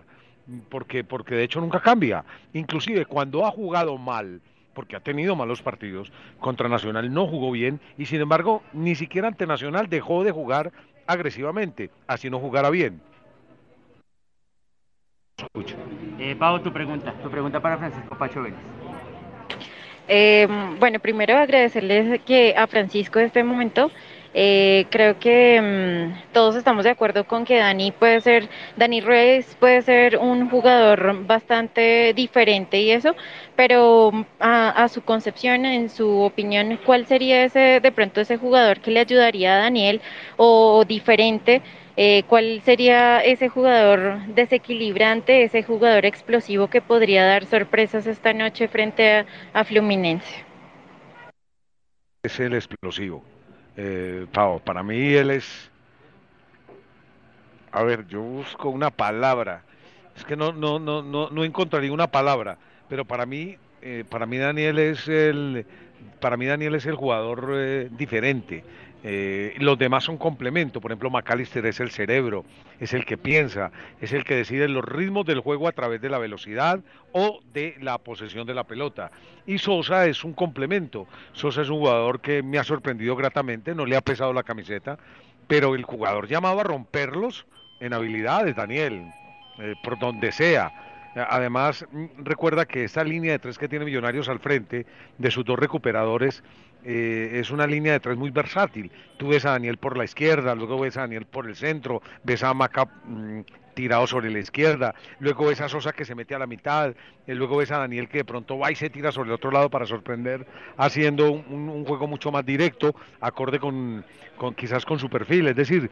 Porque, porque de hecho nunca cambia. Inclusive cuando ha jugado mal, porque ha tenido malos partidos. Contra Nacional no jugó bien y sin embargo ni siquiera ante Nacional dejó de jugar agresivamente, así no jugara bien. Eh, Pau, tu pregunta, tu pregunta para Francisco Pacho Vélez. Eh, bueno, primero agradecerles que a Francisco en este momento eh, creo que mm, todos estamos de acuerdo con que Dani puede ser, Dani Reyes puede ser un jugador bastante diferente y eso, pero mm, a, su concepción, en su opinión, ¿cuál sería ese de pronto ese jugador que le ayudaría a Daniel o, diferente? Eh, ¿Cuál sería ese jugador desequilibrante, ese jugador explosivo que podría dar sorpresas esta noche frente a Fluminense? Es el explosivo eh, para mí él es, a ver, yo busco una palabra, es que no, no, no, no, no encontraría una palabra, pero para mí, eh, para mí Daniel es el, para mí Daniel es el jugador eh, diferente. Eh, los demás son complemento, por ejemplo McAllister es el cerebro, es el que piensa, es el que decide los ritmos del juego a través de la velocidad o de la posesión de la pelota. Y Sosa es un complemento, Sosa es un jugador que me ha sorprendido gratamente, no le ha pesado la camiseta, pero el jugador llamaba a romperlos en habilidades, Daniel, eh, por donde sea. Además, mm, recuerda que esta línea de tres que tiene Millonarios al frente, de sus dos recuperadores, eh, es una línea de tres muy versátil. Tú ves a Daniel por la izquierda, luego ves a Daniel por el centro, ves a Maca mm, tirado sobre la izquierda, luego ves a Sosa que se mete a la mitad, eh, luego ves a Daniel que de pronto va y se tira sobre el otro lado para sorprender, haciendo un, juego mucho más directo, acorde con, con, quizás con su perfil. Es decir,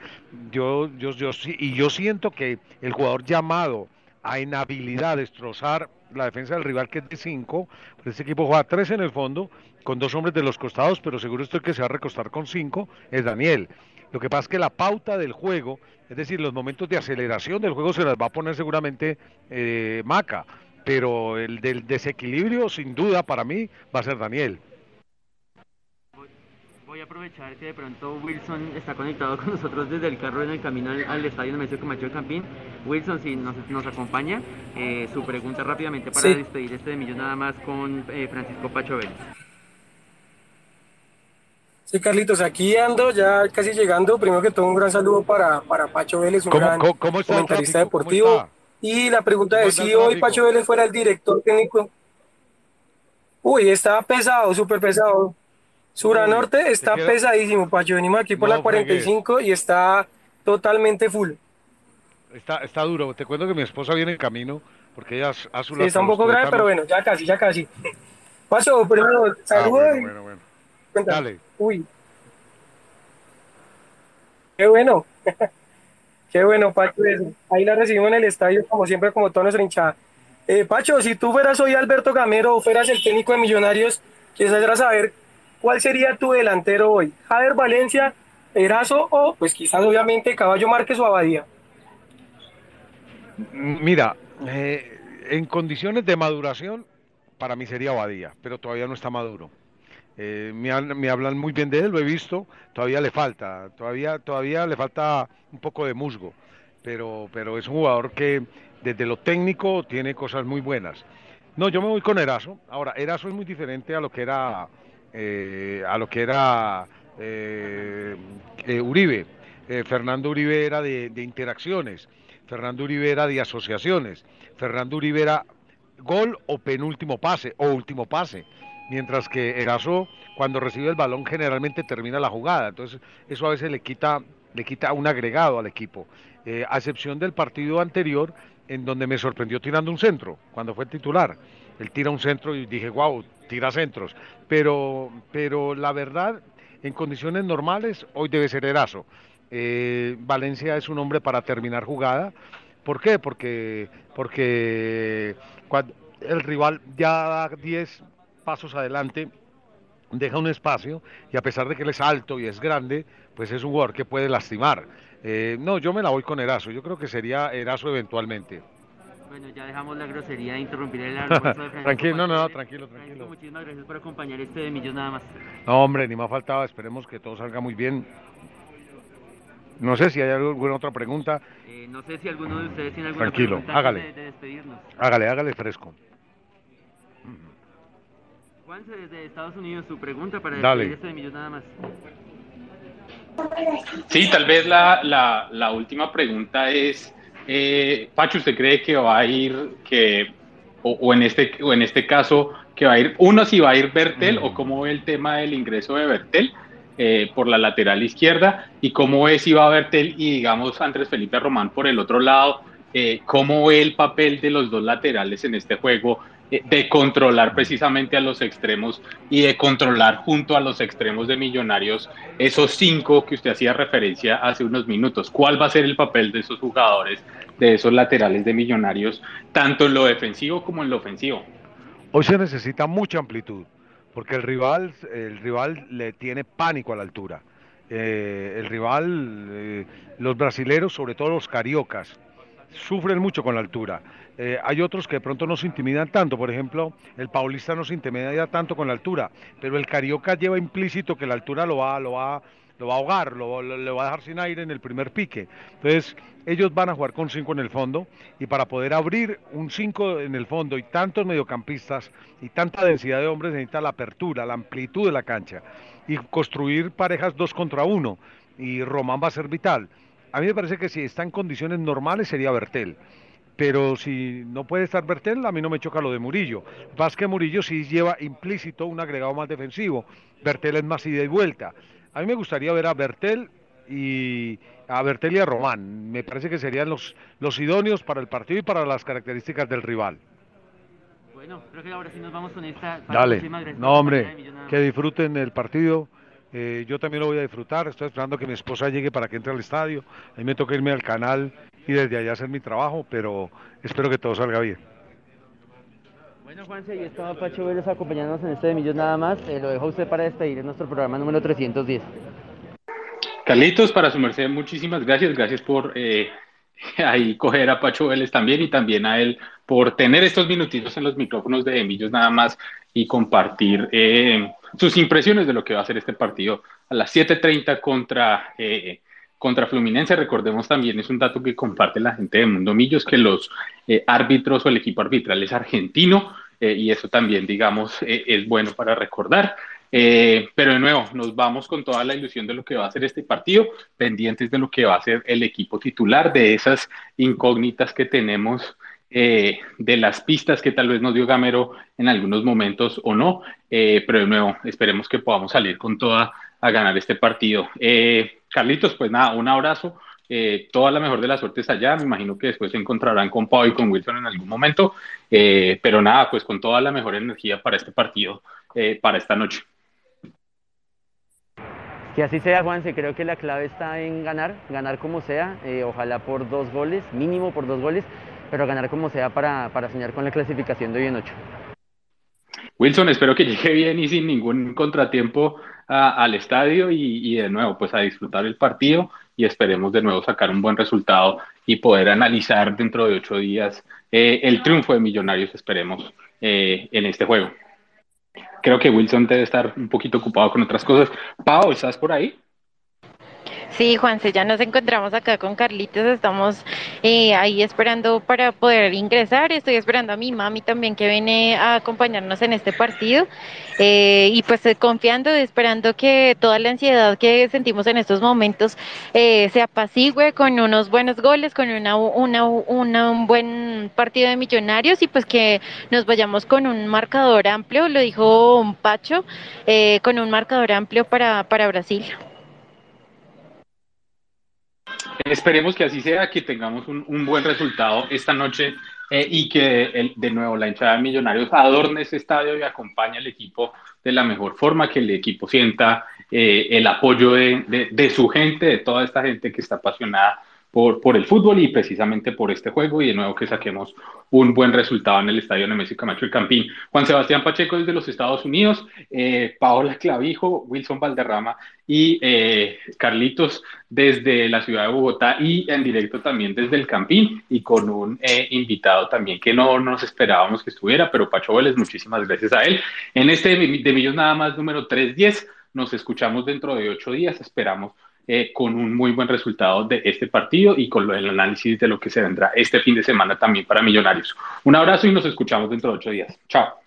yo, yo, yo, y yo siento que el jugador llamado a inhabilidad destrozar la defensa del rival que es de 5. Pues este equipo juega 3 en el fondo, con dos hombres de los costados, pero seguro estoy que se va a recostar con 5, es Daniel. Lo que pasa es que la pauta del juego, es decir, los momentos de aceleración del juego se las va a poner seguramente eh, Maca, pero el del desequilibrio, sin duda, para mí, va a ser Daniel. Voy a aprovechar que de pronto Wilson está conectado con nosotros desde el carro en el camino al, estadio Nemesio Camacho del Campín. Wilson, si nos, nos acompaña, eh, su pregunta rápidamente para despedir este de millón nada más con eh, Francisco Pacho Vélez. Sí, Carlitos, aquí ando ya casi llegando. Primero que todo, un gran saludo para, para Pacho Vélez, un gran comentarista deportivo. Y la pregunta es, si hoy Pacho Vélez fuera el director técnico... Uy, está pesado, súper pesado. Sura Norte está pesadísimo, Pacho. Venimos aquí por la 45 y está totalmente full. Está, está duro. Te cuento que mi esposa viene en camino porque ella a su Está un poco grave, pero bueno, ya casi, ya casi. Paso, primero, ah, saludos. bueno, bueno, Dale. Uy. Qué bueno. *laughs* Qué bueno, Pacho. Ahí la recibimos en el estadio, como siempre, como toda nuestra hinchada. Eh, Pacho, si tú fueras hoy Alberto Gamero o fueras el técnico de Millonarios, quisiera saber cuál sería tu delantero hoy. Javier Valencia, Erazo o, pues quizás obviamente, Caballo Márquez o Abadía. Mira, eh, en condiciones de maduración, para mí sería Abadía, pero todavía no está maduro. Eh, me, hablan muy bien de él, lo he visto, todavía le falta, todavía, todavía le falta un poco de musgo, pero, pero es un jugador que desde lo técnico tiene cosas muy buenas. No, yo me voy con Eraso. Ahora, Eraso es muy diferente a lo que era, eh, a lo que era eh, Uribe. Fernando Uribe era de, interacciones, Fernando Uribe era de asociaciones, Fernando Uribe era gol o penúltimo pase o último pase. Mientras que Eraso cuando recibe el balón generalmente termina la jugada, entonces eso a veces le quita, le quita un agregado al equipo, eh, a excepción del partido anterior en donde me sorprendió tirando un centro, cuando fue titular, él tira un centro y dije, wow, tira centros, pero, pero la verdad, en condiciones normales, hoy debe ser Eraso. Eh, Valencia es un hombre para terminar jugada, ¿por qué? Porque, porque cuando el rival ya da 10, pasos adelante, deja un espacio y a pesar de que él es alto y es grande, pues es un jugador que puede lastimar. Eh, no, yo me la voy con Eraso, yo creo que sería Eraso eventualmente. Bueno, ya dejamos la grosería de interrumpir el *laughs* almuerzo de Tranquilo, no, no, tranquilo, tranquilo. muchísimas gracias por acompañar este de Millón nada más. No, hombre, ni más faltaba, esperemos que todo salga muy bien. No sé si hay alguna otra pregunta. Eh, no sé si alguno de ustedes tiene alguna Tranquilo, pregunta hágale. De, despedirnos. Hágale, hágale fresco desde Estados Unidos, su pregunta para Dale. este de millón nada más. Sí, tal vez la, la, la última pregunta es, eh, Pacho, ¿usted cree que va a ir, que, o, en este, o en este caso, que va a ir, uno, si va a ir Bertel, o cómo ve el tema del ingreso de Bertel eh, por la lateral izquierda, y cómo ve si va a Bertel y, digamos, Andrés Felipe Román por el otro lado, eh, cómo ve el papel de los dos laterales en este juego, de controlar precisamente a los extremos y de controlar junto a los extremos de Millonarios esos cinco que usted hacía referencia hace unos minutos. ¿Cuál va a ser el papel de esos jugadores, de esos laterales de Millonarios, tanto en lo defensivo como en lo ofensivo? Hoy se necesita mucha amplitud, porque el rival, el rival le tiene pánico a la altura. Eh, el rival, eh, los brasileros, sobre todo los cariocas, sufren mucho con la altura. Eh, hay otros que de pronto no se intimidan tanto, por ejemplo, el paulista no se intimida tanto con la altura, pero el carioca lleva implícito que la altura lo va, lo lo va a ahogar, lo, va a dejar sin aire en el primer pique. Entonces, ellos van a jugar con cinco en el fondo y para poder abrir un 5 en el fondo y tantos mediocampistas y tanta densidad de hombres necesita la apertura, la amplitud de la cancha y construir parejas dos contra uno y Román va a ser vital. A mí me parece que si está en condiciones normales sería Bertel pero si no puede estar Bertel, a mí no me choca lo de Murillo. Más que Murillo sí lleva implícito un agregado más defensivo. Bertel es más ida y vuelta. A mí me gustaría ver a Bertel y a Bertel y a Román. Me parece que serían los, los idóneos para el partido y para las características del rival. Bueno, creo que ahora sí nos vamos con esta. Dale. No, hombre, que disfruten el partido. Eh, yo también lo voy a disfrutar. Estoy esperando que mi esposa llegue para que entre al estadio. A mí me toca irme al canal y desde allá hacer mi trabajo, pero espero que todo salga bien. Bueno, Juanse, y estaba Pacho Vélez acompañándonos en este de Millón nada más. Eh, lo dejo usted para despedir en nuestro programa número 310. Carlitos, para su merced, muchísimas gracias. Gracias por eh, *laughs* ahí coger a Pacho Vélez también y también a él por tener estos minutitos en los micrófonos de Millos nada más y compartir eh, sus impresiones de lo que va a ser este partido a las 7.30 contra, eh, contra Fluminense. Recordemos también, es un dato que comparte la gente de Mundo Millos, que los eh, árbitros o el equipo arbitral es argentino y eso también, digamos, es bueno para recordar. pero de nuevo, nos vamos con toda la ilusión de lo que va a ser este partido, pendientes de lo que va a ser el equipo titular, de esas incógnitas que tenemos eh, de las pistas que tal vez nos dio Gamero en algunos momentos o no, eh, pero de nuevo, esperemos que podamos salir con toda a ganar este partido. Eh, Carlitos, pues nada, un abrazo, toda la mejor de las suertes allá, me imagino que después se encontrarán con Pau y con Wilson en algún momento, pero nada, pues con toda la mejor energía para este partido, para esta noche. Que así sea, Juanse, creo que la clave está en ganar, ganar como sea, ojalá por dos goles, mínimo por dos goles, pero ganar como sea para, para soñar con la clasificación de hoy en 8. Wilson, espero que *laughs* llegue bien y sin ningún contratiempo al estadio y, de nuevo pues a disfrutar el partido y esperemos de nuevo sacar un buen resultado y poder analizar dentro de ocho días eh, el triunfo de Millonarios, esperemos, eh, en este juego. Creo que Wilson debe estar un poquito ocupado con otras cosas. Pau, ¿estás por ahí? Sí, Juanse, ya nos encontramos acá con Carlitos, estamos eh, ahí esperando para poder ingresar, estoy esperando a mi mami también que viene a acompañarnos en este partido eh, y pues eh, confiando, esperando que toda la ansiedad que sentimos en estos momentos se apacigüe con unos buenos goles, con una, una, un buen partido de millonarios y pues que nos vayamos con un marcador amplio, lo dijo Pacho, con un marcador amplio para, para Brasil. Esperemos que así sea, que tengamos un, buen resultado esta noche eh, y que de nuevo la hinchada de Millonarios adorne ese estadio y acompañe al equipo de la mejor forma, que el equipo sienta eh, el apoyo de, su gente, de toda esta gente que está apasionada por, por el fútbol y precisamente por este juego y de nuevo que saquemos un buen resultado en el estadio Nemesio Camacho y Campín. Juan Sebastián Pacheco desde los Estados Unidos, eh, Paola Clavijo, Wilson Valderrama y eh, Carlitos desde la ciudad de Bogotá y en directo también desde el Campín y con un eh, invitado también que no nos esperábamos que estuviera, pero Pacho Vélez, muchísimas gracias a él. En este de Millos nada más número 310, nos escuchamos dentro de ocho días, esperamos eh, con un muy buen resultado de este partido y con el análisis de lo que se vendrá este fin de semana también para Millonarios. Un abrazo y nos escuchamos dentro de ocho días. Chao.